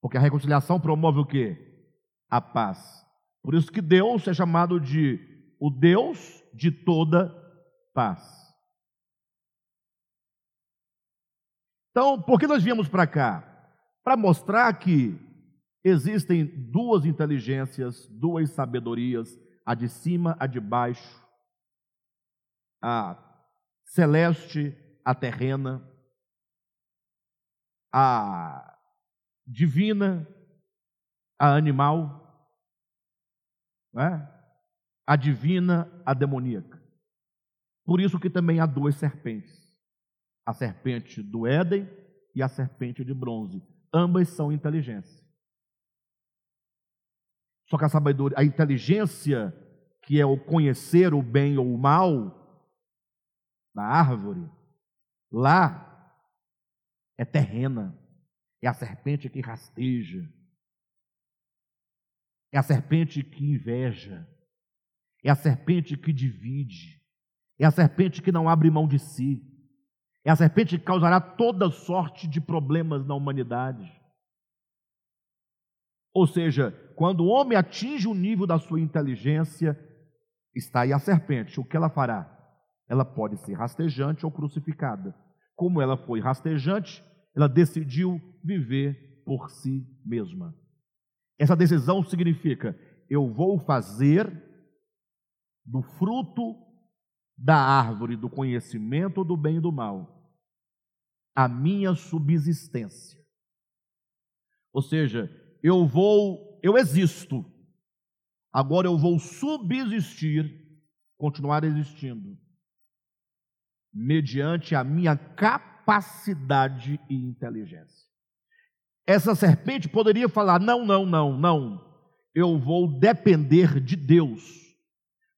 Porque a reconciliação promove o quê? A paz. Por isso que Deus é chamado de o Deus de toda paz. Então, por que nós viemos para cá? Para mostrar que existem duas inteligências, duas sabedorias, a de cima, a de baixo, a celeste, a terrena, a divina, a animal né? a divina, a demoníaca. Por isso que também há duas serpentes: a serpente do Éden e a serpente de bronze. Ambas são inteligência. Só que a sabedoria, a inteligência, que é o conhecer o bem ou o mal da árvore, lá é terrena. É a serpente que rasteja, é a serpente que inveja, é a serpente que divide, é a serpente que não abre mão de si, é a serpente que causará toda sorte de problemas na humanidade. Ou seja, quando o homem atinge o nível da sua inteligência, está aí a serpente. O que ela fará? Ela pode ser rastejante ou crucificada. Como ela foi rastejante, ela decidiu viver por si mesma. Essa decisão significa: eu vou fazer do fruto da árvore do conhecimento do bem e do mal a minha subsistência. Ou seja, eu vou, eu existo. Agora eu vou subsistir, continuar existindo, mediante a minha capacidade e inteligência. Essa serpente poderia falar: não, não, não, não, eu vou depender de Deus,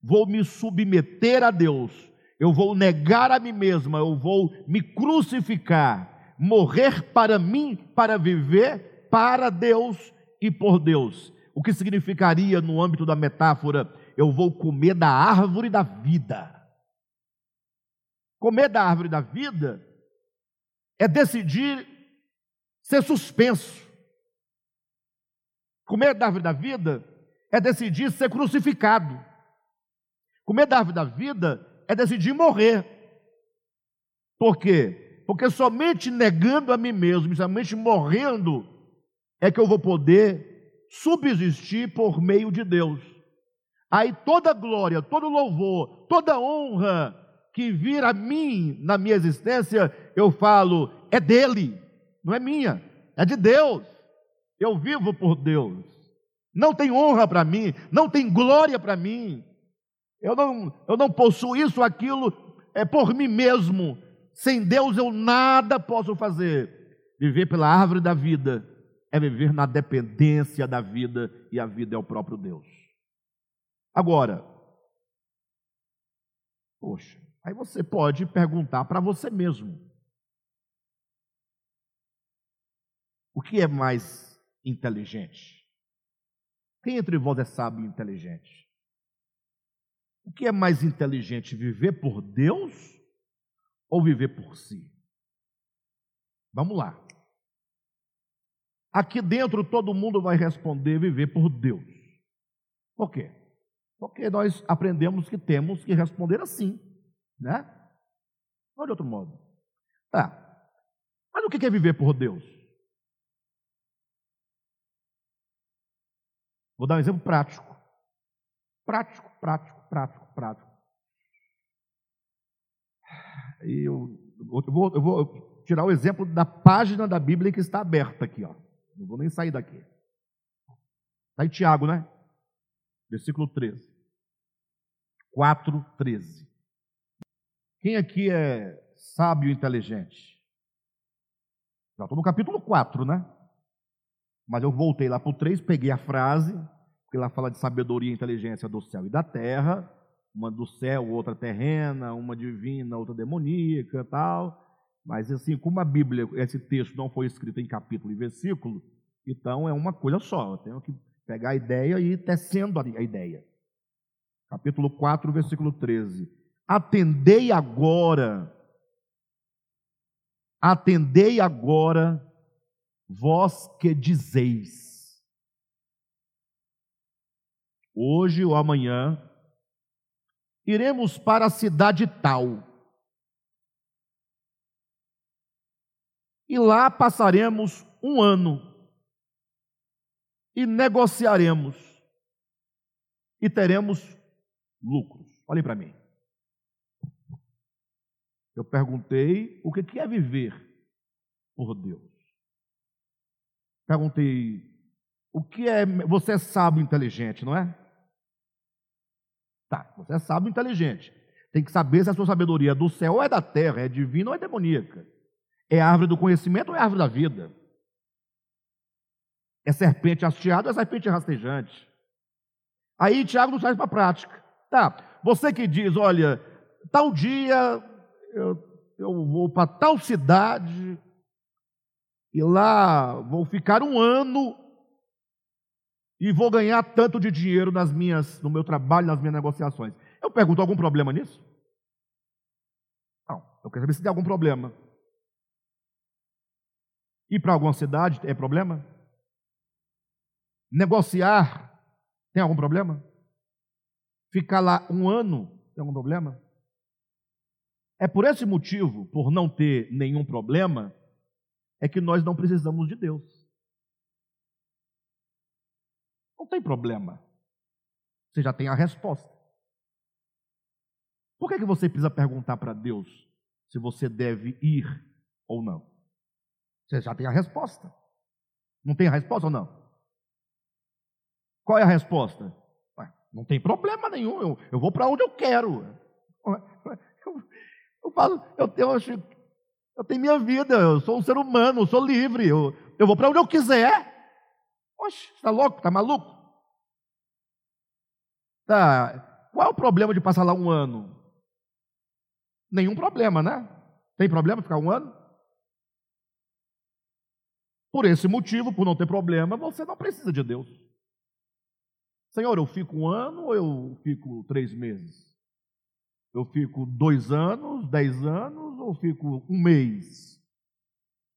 vou me submeter a Deus, eu vou negar a mim mesma, eu vou me crucificar, morrer para mim, para viver para Deus e por Deus. O que significaria, no âmbito da metáfora, eu vou comer da árvore da vida. Comer da árvore da vida é decidir ser suspenso. Comer da árvore da vida é decidir ser crucificado. Comer da árvore da vida é decidir morrer. Por quê? Porque somente negando a mim mesmo, somente morrendo, é que eu vou poder subsistir por meio de Deus. Aí toda glória, todo louvor, toda honra que vir a mim na minha existência, eu falo, é dele, não é minha, é de Deus. Eu vivo por Deus. Não tem honra para mim, não tem glória para mim. Eu não, eu não possuo isso, aquilo, é por mim mesmo. Sem Deus eu nada posso fazer. Viver pela árvore da vida é viver na dependência da vida, e a vida é o próprio Deus. Agora, poxa, aí você pode perguntar para você mesmo: o que é mais inteligente? Quem entre vós é sábio e inteligente? O que é mais inteligente, viver por Deus ou viver por si? Vamos lá. Aqui dentro todo mundo vai responder viver por Deus. Por quê? Porque nós aprendemos que temos que responder assim, né? Não de outro modo. Tá. Mas o que é viver por Deus? Vou dar um exemplo prático. Prático, prático prático, prático. E eu, eu, vou, eu vou tirar o exemplo da página da Bíblia que está aberta aqui, ó. Não vou nem sair daqui. Está em Tiago, né? Versículo 13. 4, 13. Quem aqui é sábio e inteligente? Já estou no capítulo 4, né? Mas eu voltei lá para o 3, peguei a frase, porque lá fala de sabedoria e inteligência do céu e da terra, uma do céu, outra terrena, uma divina, outra demoníaca, tal. Mas assim, como a Bíblia, esse texto não foi escrito em capítulo e versículo, então é uma coisa só. Eu tenho que pegar a ideia e ir tecendo a ideia. Capítulo 4, versículo 13. Atendei agora, atendei agora, vós que dizeis hoje ou amanhã, iremos para a cidade tal. E lá passaremos um ano e negociaremos e teremos lucros. Olhem para mim. Eu perguntei o que é viver por Deus. Perguntei o que é. Você é sábio inteligente, não é? Tá, você é sábio inteligente. Tem que saber se a sua sabedoria é do céu ou é da terra, é divina ou é demoníaca. É árvore do conhecimento ou é árvore da vida? É serpente hasteada ou é serpente rastejante? Aí Tiago nos traz para a prática. Tá, você que diz, olha, tal dia eu, eu vou para tal cidade e lá vou ficar um ano e vou ganhar tanto de dinheiro nas minhas, no meu trabalho, nas minhas negociações. Eu pergunto, algum problema nisso? Não, eu quero saber se tem algum problema. Ir para alguma cidade é problema? Negociar tem algum problema? Ficar lá um ano tem algum problema? É por esse motivo, por não ter nenhum problema, é que nós não precisamos de Deus. Não tem problema. Você já tem a resposta. Por que, que você precisa perguntar para Deus se você deve ir ou não? Você já tem a resposta. Não tem a resposta ou não? Qual é a resposta? Não tem problema nenhum, eu, eu vou para onde eu quero. Eu, eu, falo, eu, eu, eu tenho minha vida, eu sou um ser humano, eu sou livre, eu, eu vou para onde eu quiser. Oxe, está louco? Está maluco? Tá. Qual é o problema de passar lá um ano? Nenhum problema, né? Tem problema ficar um ano? Por esse motivo, por não ter problema, você não precisa de Deus. Senhor, eu fico um ano ou eu fico três meses? Eu fico dois anos, dez anos ou fico um mês?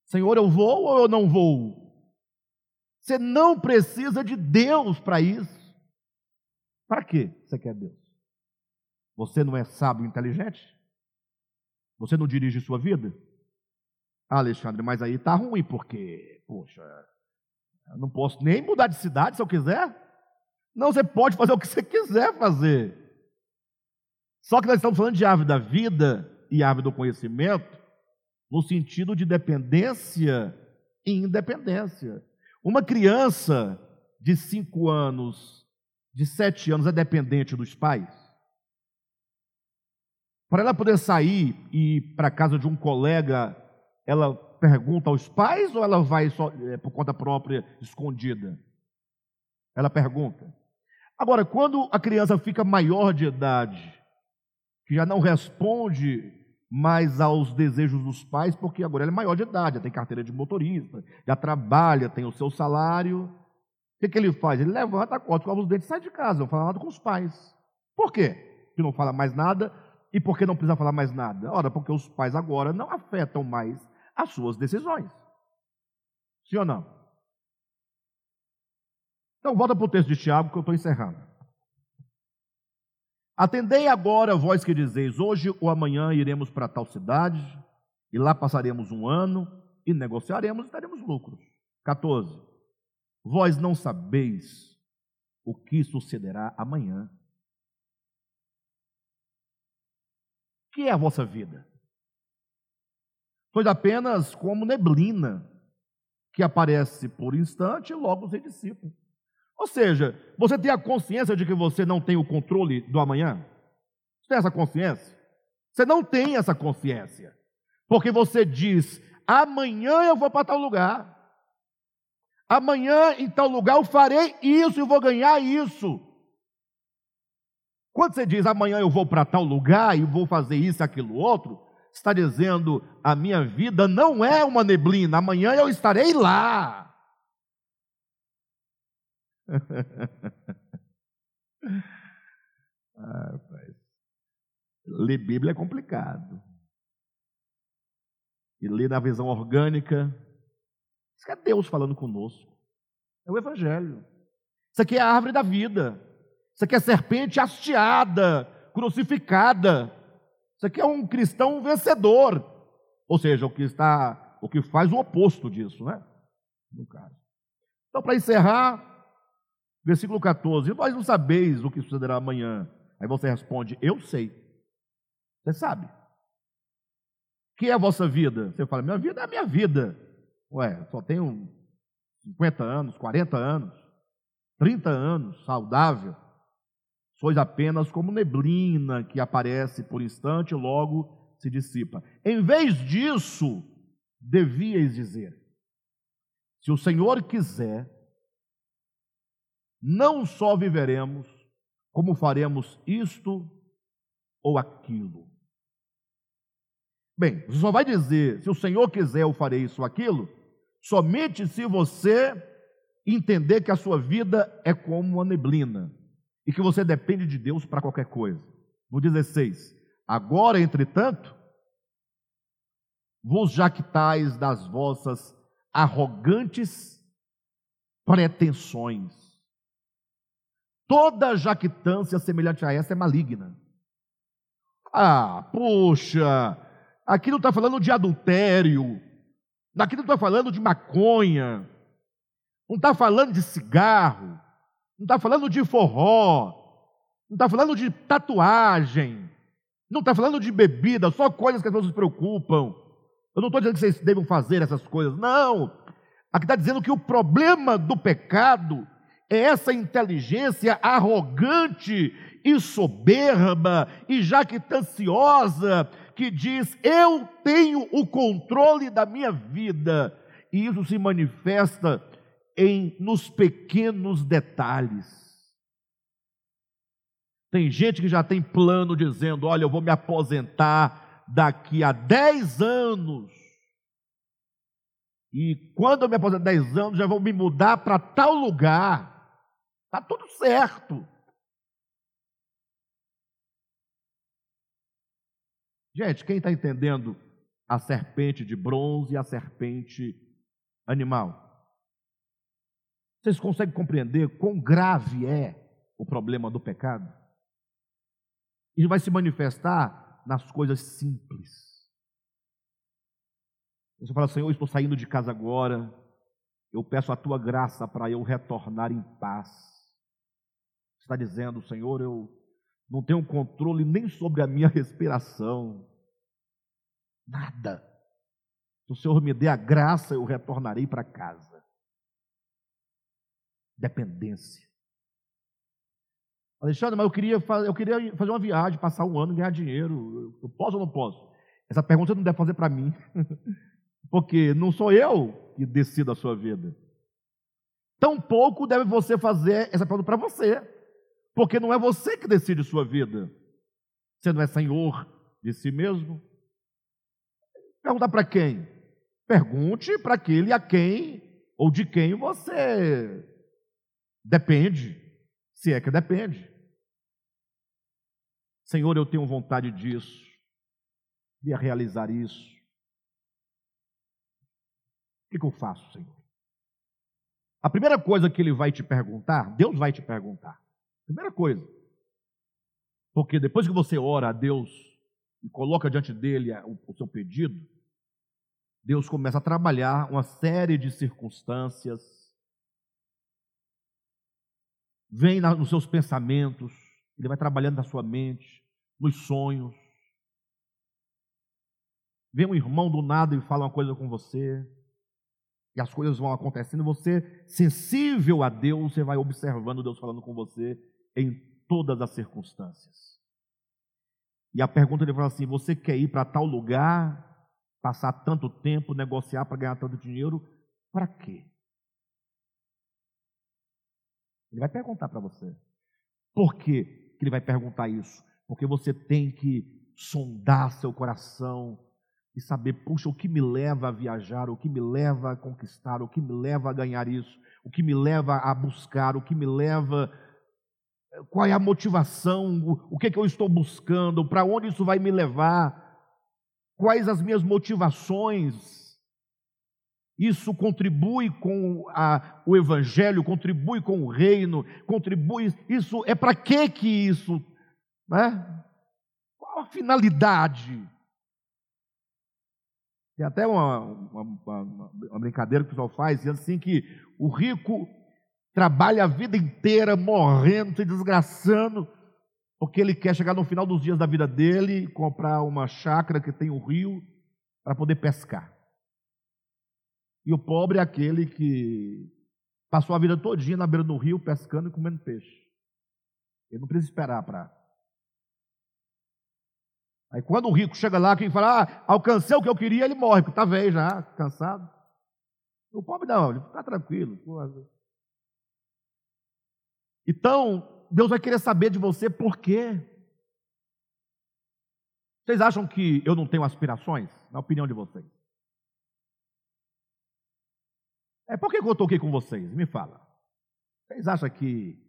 Senhor, eu vou ou eu não vou? Você não precisa de Deus para isso. Para que você quer Deus? Você não é sábio e inteligente? Você não dirige sua vida? Ah, Alexandre, mas aí tá ruim, porque, poxa, eu não posso nem mudar de cidade se eu quiser. Não, você pode fazer o que você quiser fazer. Só que nós estamos falando de árvore da vida e árvore do conhecimento, no sentido de dependência e independência. Uma criança de cinco anos, de sete anos, é dependente dos pais? Para ela poder sair e ir para a casa de um colega, ela pergunta aos pais ou ela vai só, é, por conta própria, escondida? Ela pergunta. Agora, quando a criança fica maior de idade, que já não responde mais aos desejos dos pais, porque agora ele é maior de idade, já tem carteira de motorista, já trabalha, tem o seu salário. O que, que ele faz? Ele levanta, corta, escova os dentes e sai de casa, não fala nada com os pais. Por quê? Que não fala mais nada. E por que não precisa falar mais nada? Ora, porque os pais agora não afetam mais as suas decisões. Sim ou não? Então, volta para o texto de Tiago que eu estou encerrando. Atendei agora, vós que dizeis: hoje ou amanhã iremos para tal cidade, e lá passaremos um ano, e negociaremos e teremos lucros. 14. Vós não sabeis o que sucederá amanhã. O que é a vossa vida? Sois apenas como neblina, que aparece por instante e logo se dissipa. Ou seja, você tem a consciência de que você não tem o controle do amanhã? Você tem essa consciência? Você não tem essa consciência. Porque você diz: amanhã eu vou para tal lugar. Amanhã em tal lugar eu farei isso e vou ganhar isso. Quando você diz amanhã eu vou para tal lugar e vou fazer isso, aquilo, outro, está dizendo a minha vida não é uma neblina, amanhã eu estarei lá. [laughs] ah, rapaz. Ler Bíblia é complicado. E ler na visão orgânica. Isso é Deus falando conosco. É o Evangelho. Isso aqui é a árvore da vida. Isso aqui é serpente hasteada, crucificada. Isso aqui é um cristão vencedor. Ou seja, o que está, o que faz o oposto disso, né? No caso. Então, para encerrar, Versículo 14: Vós não sabeis o que sucederá amanhã. Aí você responde: Eu sei. Você sabe. Que é a vossa vida? Você fala: Minha vida é a minha vida. Ué, só tenho 50 anos, 40 anos, 30 anos, saudável. Sois apenas como neblina que aparece por instante e logo se dissipa. Em vez disso, devíeis dizer: Se o Senhor quiser, não só viveremos, como faremos isto ou aquilo. Bem, você só vai dizer, se o Senhor quiser, eu farei isso ou aquilo, somente se você entender que a sua vida é como uma neblina e que você depende de Deus para qualquer coisa. No 16: Agora, entretanto, vos jactais das vossas arrogantes pretensões. Toda jactância semelhante a essa é maligna. Ah, poxa, aqui não está falando de adultério, aqui não está falando de maconha, não está falando de cigarro, não está falando de forró, não está falando de tatuagem, não está falando de bebida, só coisas que as pessoas se preocupam. Eu não estou dizendo que vocês devem fazer essas coisas, não. Aqui está dizendo que o problema do pecado é essa inteligência arrogante e soberba e jactanciosa que diz: Eu tenho o controle da minha vida. E isso se manifesta em nos pequenos detalhes. Tem gente que já tem plano dizendo: Olha, eu vou me aposentar daqui a 10 anos. E quando eu me aposentar 10 anos, já vou me mudar para tal lugar. Está tudo certo. Gente, quem está entendendo a serpente de bronze e a serpente animal? Vocês conseguem compreender quão grave é o problema do pecado? E vai se manifestar nas coisas simples. Você fala, Senhor, eu estou saindo de casa agora, eu peço a tua graça para eu retornar em paz. Está dizendo, Senhor, eu não tenho controle nem sobre a minha respiração, nada. Se o Senhor me der a graça, eu retornarei para casa. Dependência. Alexandre, mas eu queria, fazer, eu queria fazer uma viagem, passar um ano, ganhar dinheiro. Eu posso ou não posso? Essa pergunta você não deve fazer para mim. [laughs] Porque não sou eu que decido a sua vida. Tampouco deve você fazer essa pergunta para você. Porque não é você que decide sua vida. Você não é senhor de si mesmo. Perguntar para quem? Pergunte para aquele a quem ou de quem você depende, se é que depende. Senhor, eu tenho vontade disso, de realizar isso. O que, que eu faço, Senhor? A primeira coisa que ele vai te perguntar, Deus vai te perguntar. Primeira coisa. Porque depois que você ora a Deus e coloca diante dele o seu pedido, Deus começa a trabalhar uma série de circunstâncias, vem nos seus pensamentos, ele vai trabalhando na sua mente, nos sonhos. Vem um irmão do nada e fala uma coisa com você, e as coisas vão acontecendo, você, sensível a Deus, você vai observando Deus falando com você em todas as circunstâncias. E a pergunta ele fala assim: você quer ir para tal lugar, passar tanto tempo, negociar para ganhar tanto dinheiro, para quê? Ele vai perguntar para você. Por que ele vai perguntar isso? Porque você tem que sondar seu coração, e saber, puxa, o que me leva a viajar, o que me leva a conquistar, o que me leva a ganhar isso, o que me leva a buscar, o que me leva. Qual é a motivação, o que, é que eu estou buscando, para onde isso vai me levar, quais as minhas motivações. Isso contribui com a, o Evangelho, contribui com o reino, contribui. Isso é para que que isso? Né? Qual a finalidade? Tem até uma, uma, uma, uma brincadeira que o pessoal faz, dizendo assim que o rico trabalha a vida inteira morrendo, se desgraçando, porque ele quer chegar no final dos dias da vida dele, comprar uma chácara que tem um rio para poder pescar. E o pobre é aquele que passou a vida todinha na beira do rio pescando e comendo peixe. Ele não precisa esperar para Aí quando o rico chega lá, quem fala, ah, alcancei o que eu queria, ele morre, porque está velho já, cansado. O pobre não, ele está tranquilo. Então, Deus vai querer saber de você por quê. Vocês acham que eu não tenho aspirações? Na opinião de vocês. É, por que eu estou aqui com vocês? Me fala. Vocês acham que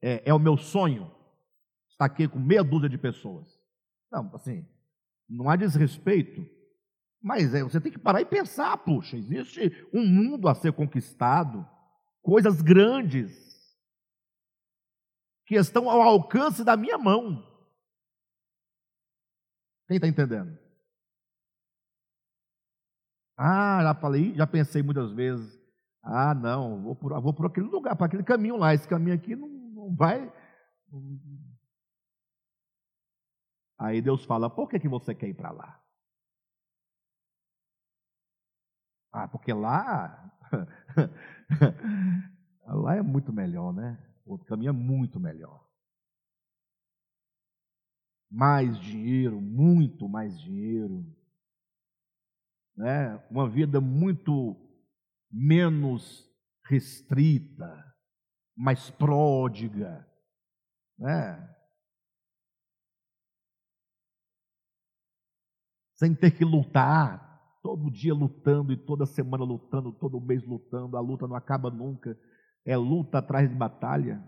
é, é o meu sonho estar aqui com meia dúzia de pessoas? Não, assim, não há desrespeito, mas é, você tem que parar e pensar, puxa, existe um mundo a ser conquistado, coisas grandes que estão ao alcance da minha mão. Quem está entendendo? Ah, já falei, já pensei muitas vezes. Ah, não, vou por, vou por aquele lugar, para aquele caminho lá. Esse caminho aqui não, não vai, Aí Deus fala: por que, que você quer ir para lá? Ah, porque lá. [laughs] lá é muito melhor, né? O outro caminho é muito melhor. Mais dinheiro, muito mais dinheiro. Né? Uma vida muito menos restrita, mais pródiga. Né? sem ter que lutar, todo dia lutando e toda semana lutando, todo mês lutando, a luta não acaba nunca, é luta atrás de batalha.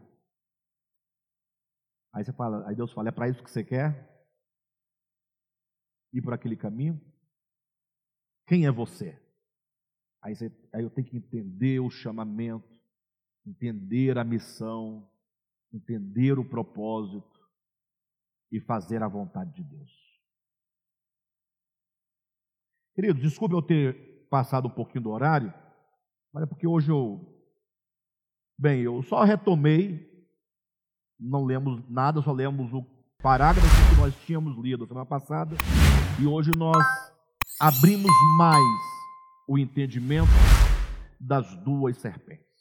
Aí você fala, aí Deus fala, é para isso que você quer? Ir por aquele caminho? Quem é você? Aí, você, aí eu tenho que entender o chamamento, entender a missão, entender o propósito e fazer a vontade de Deus. Queridos, desculpe eu ter passado um pouquinho do horário, mas é porque hoje eu. Bem, eu só retomei, não lemos nada, só lemos o parágrafo que nós tínhamos lido semana passada, e hoje nós abrimos mais o entendimento das duas serpentes.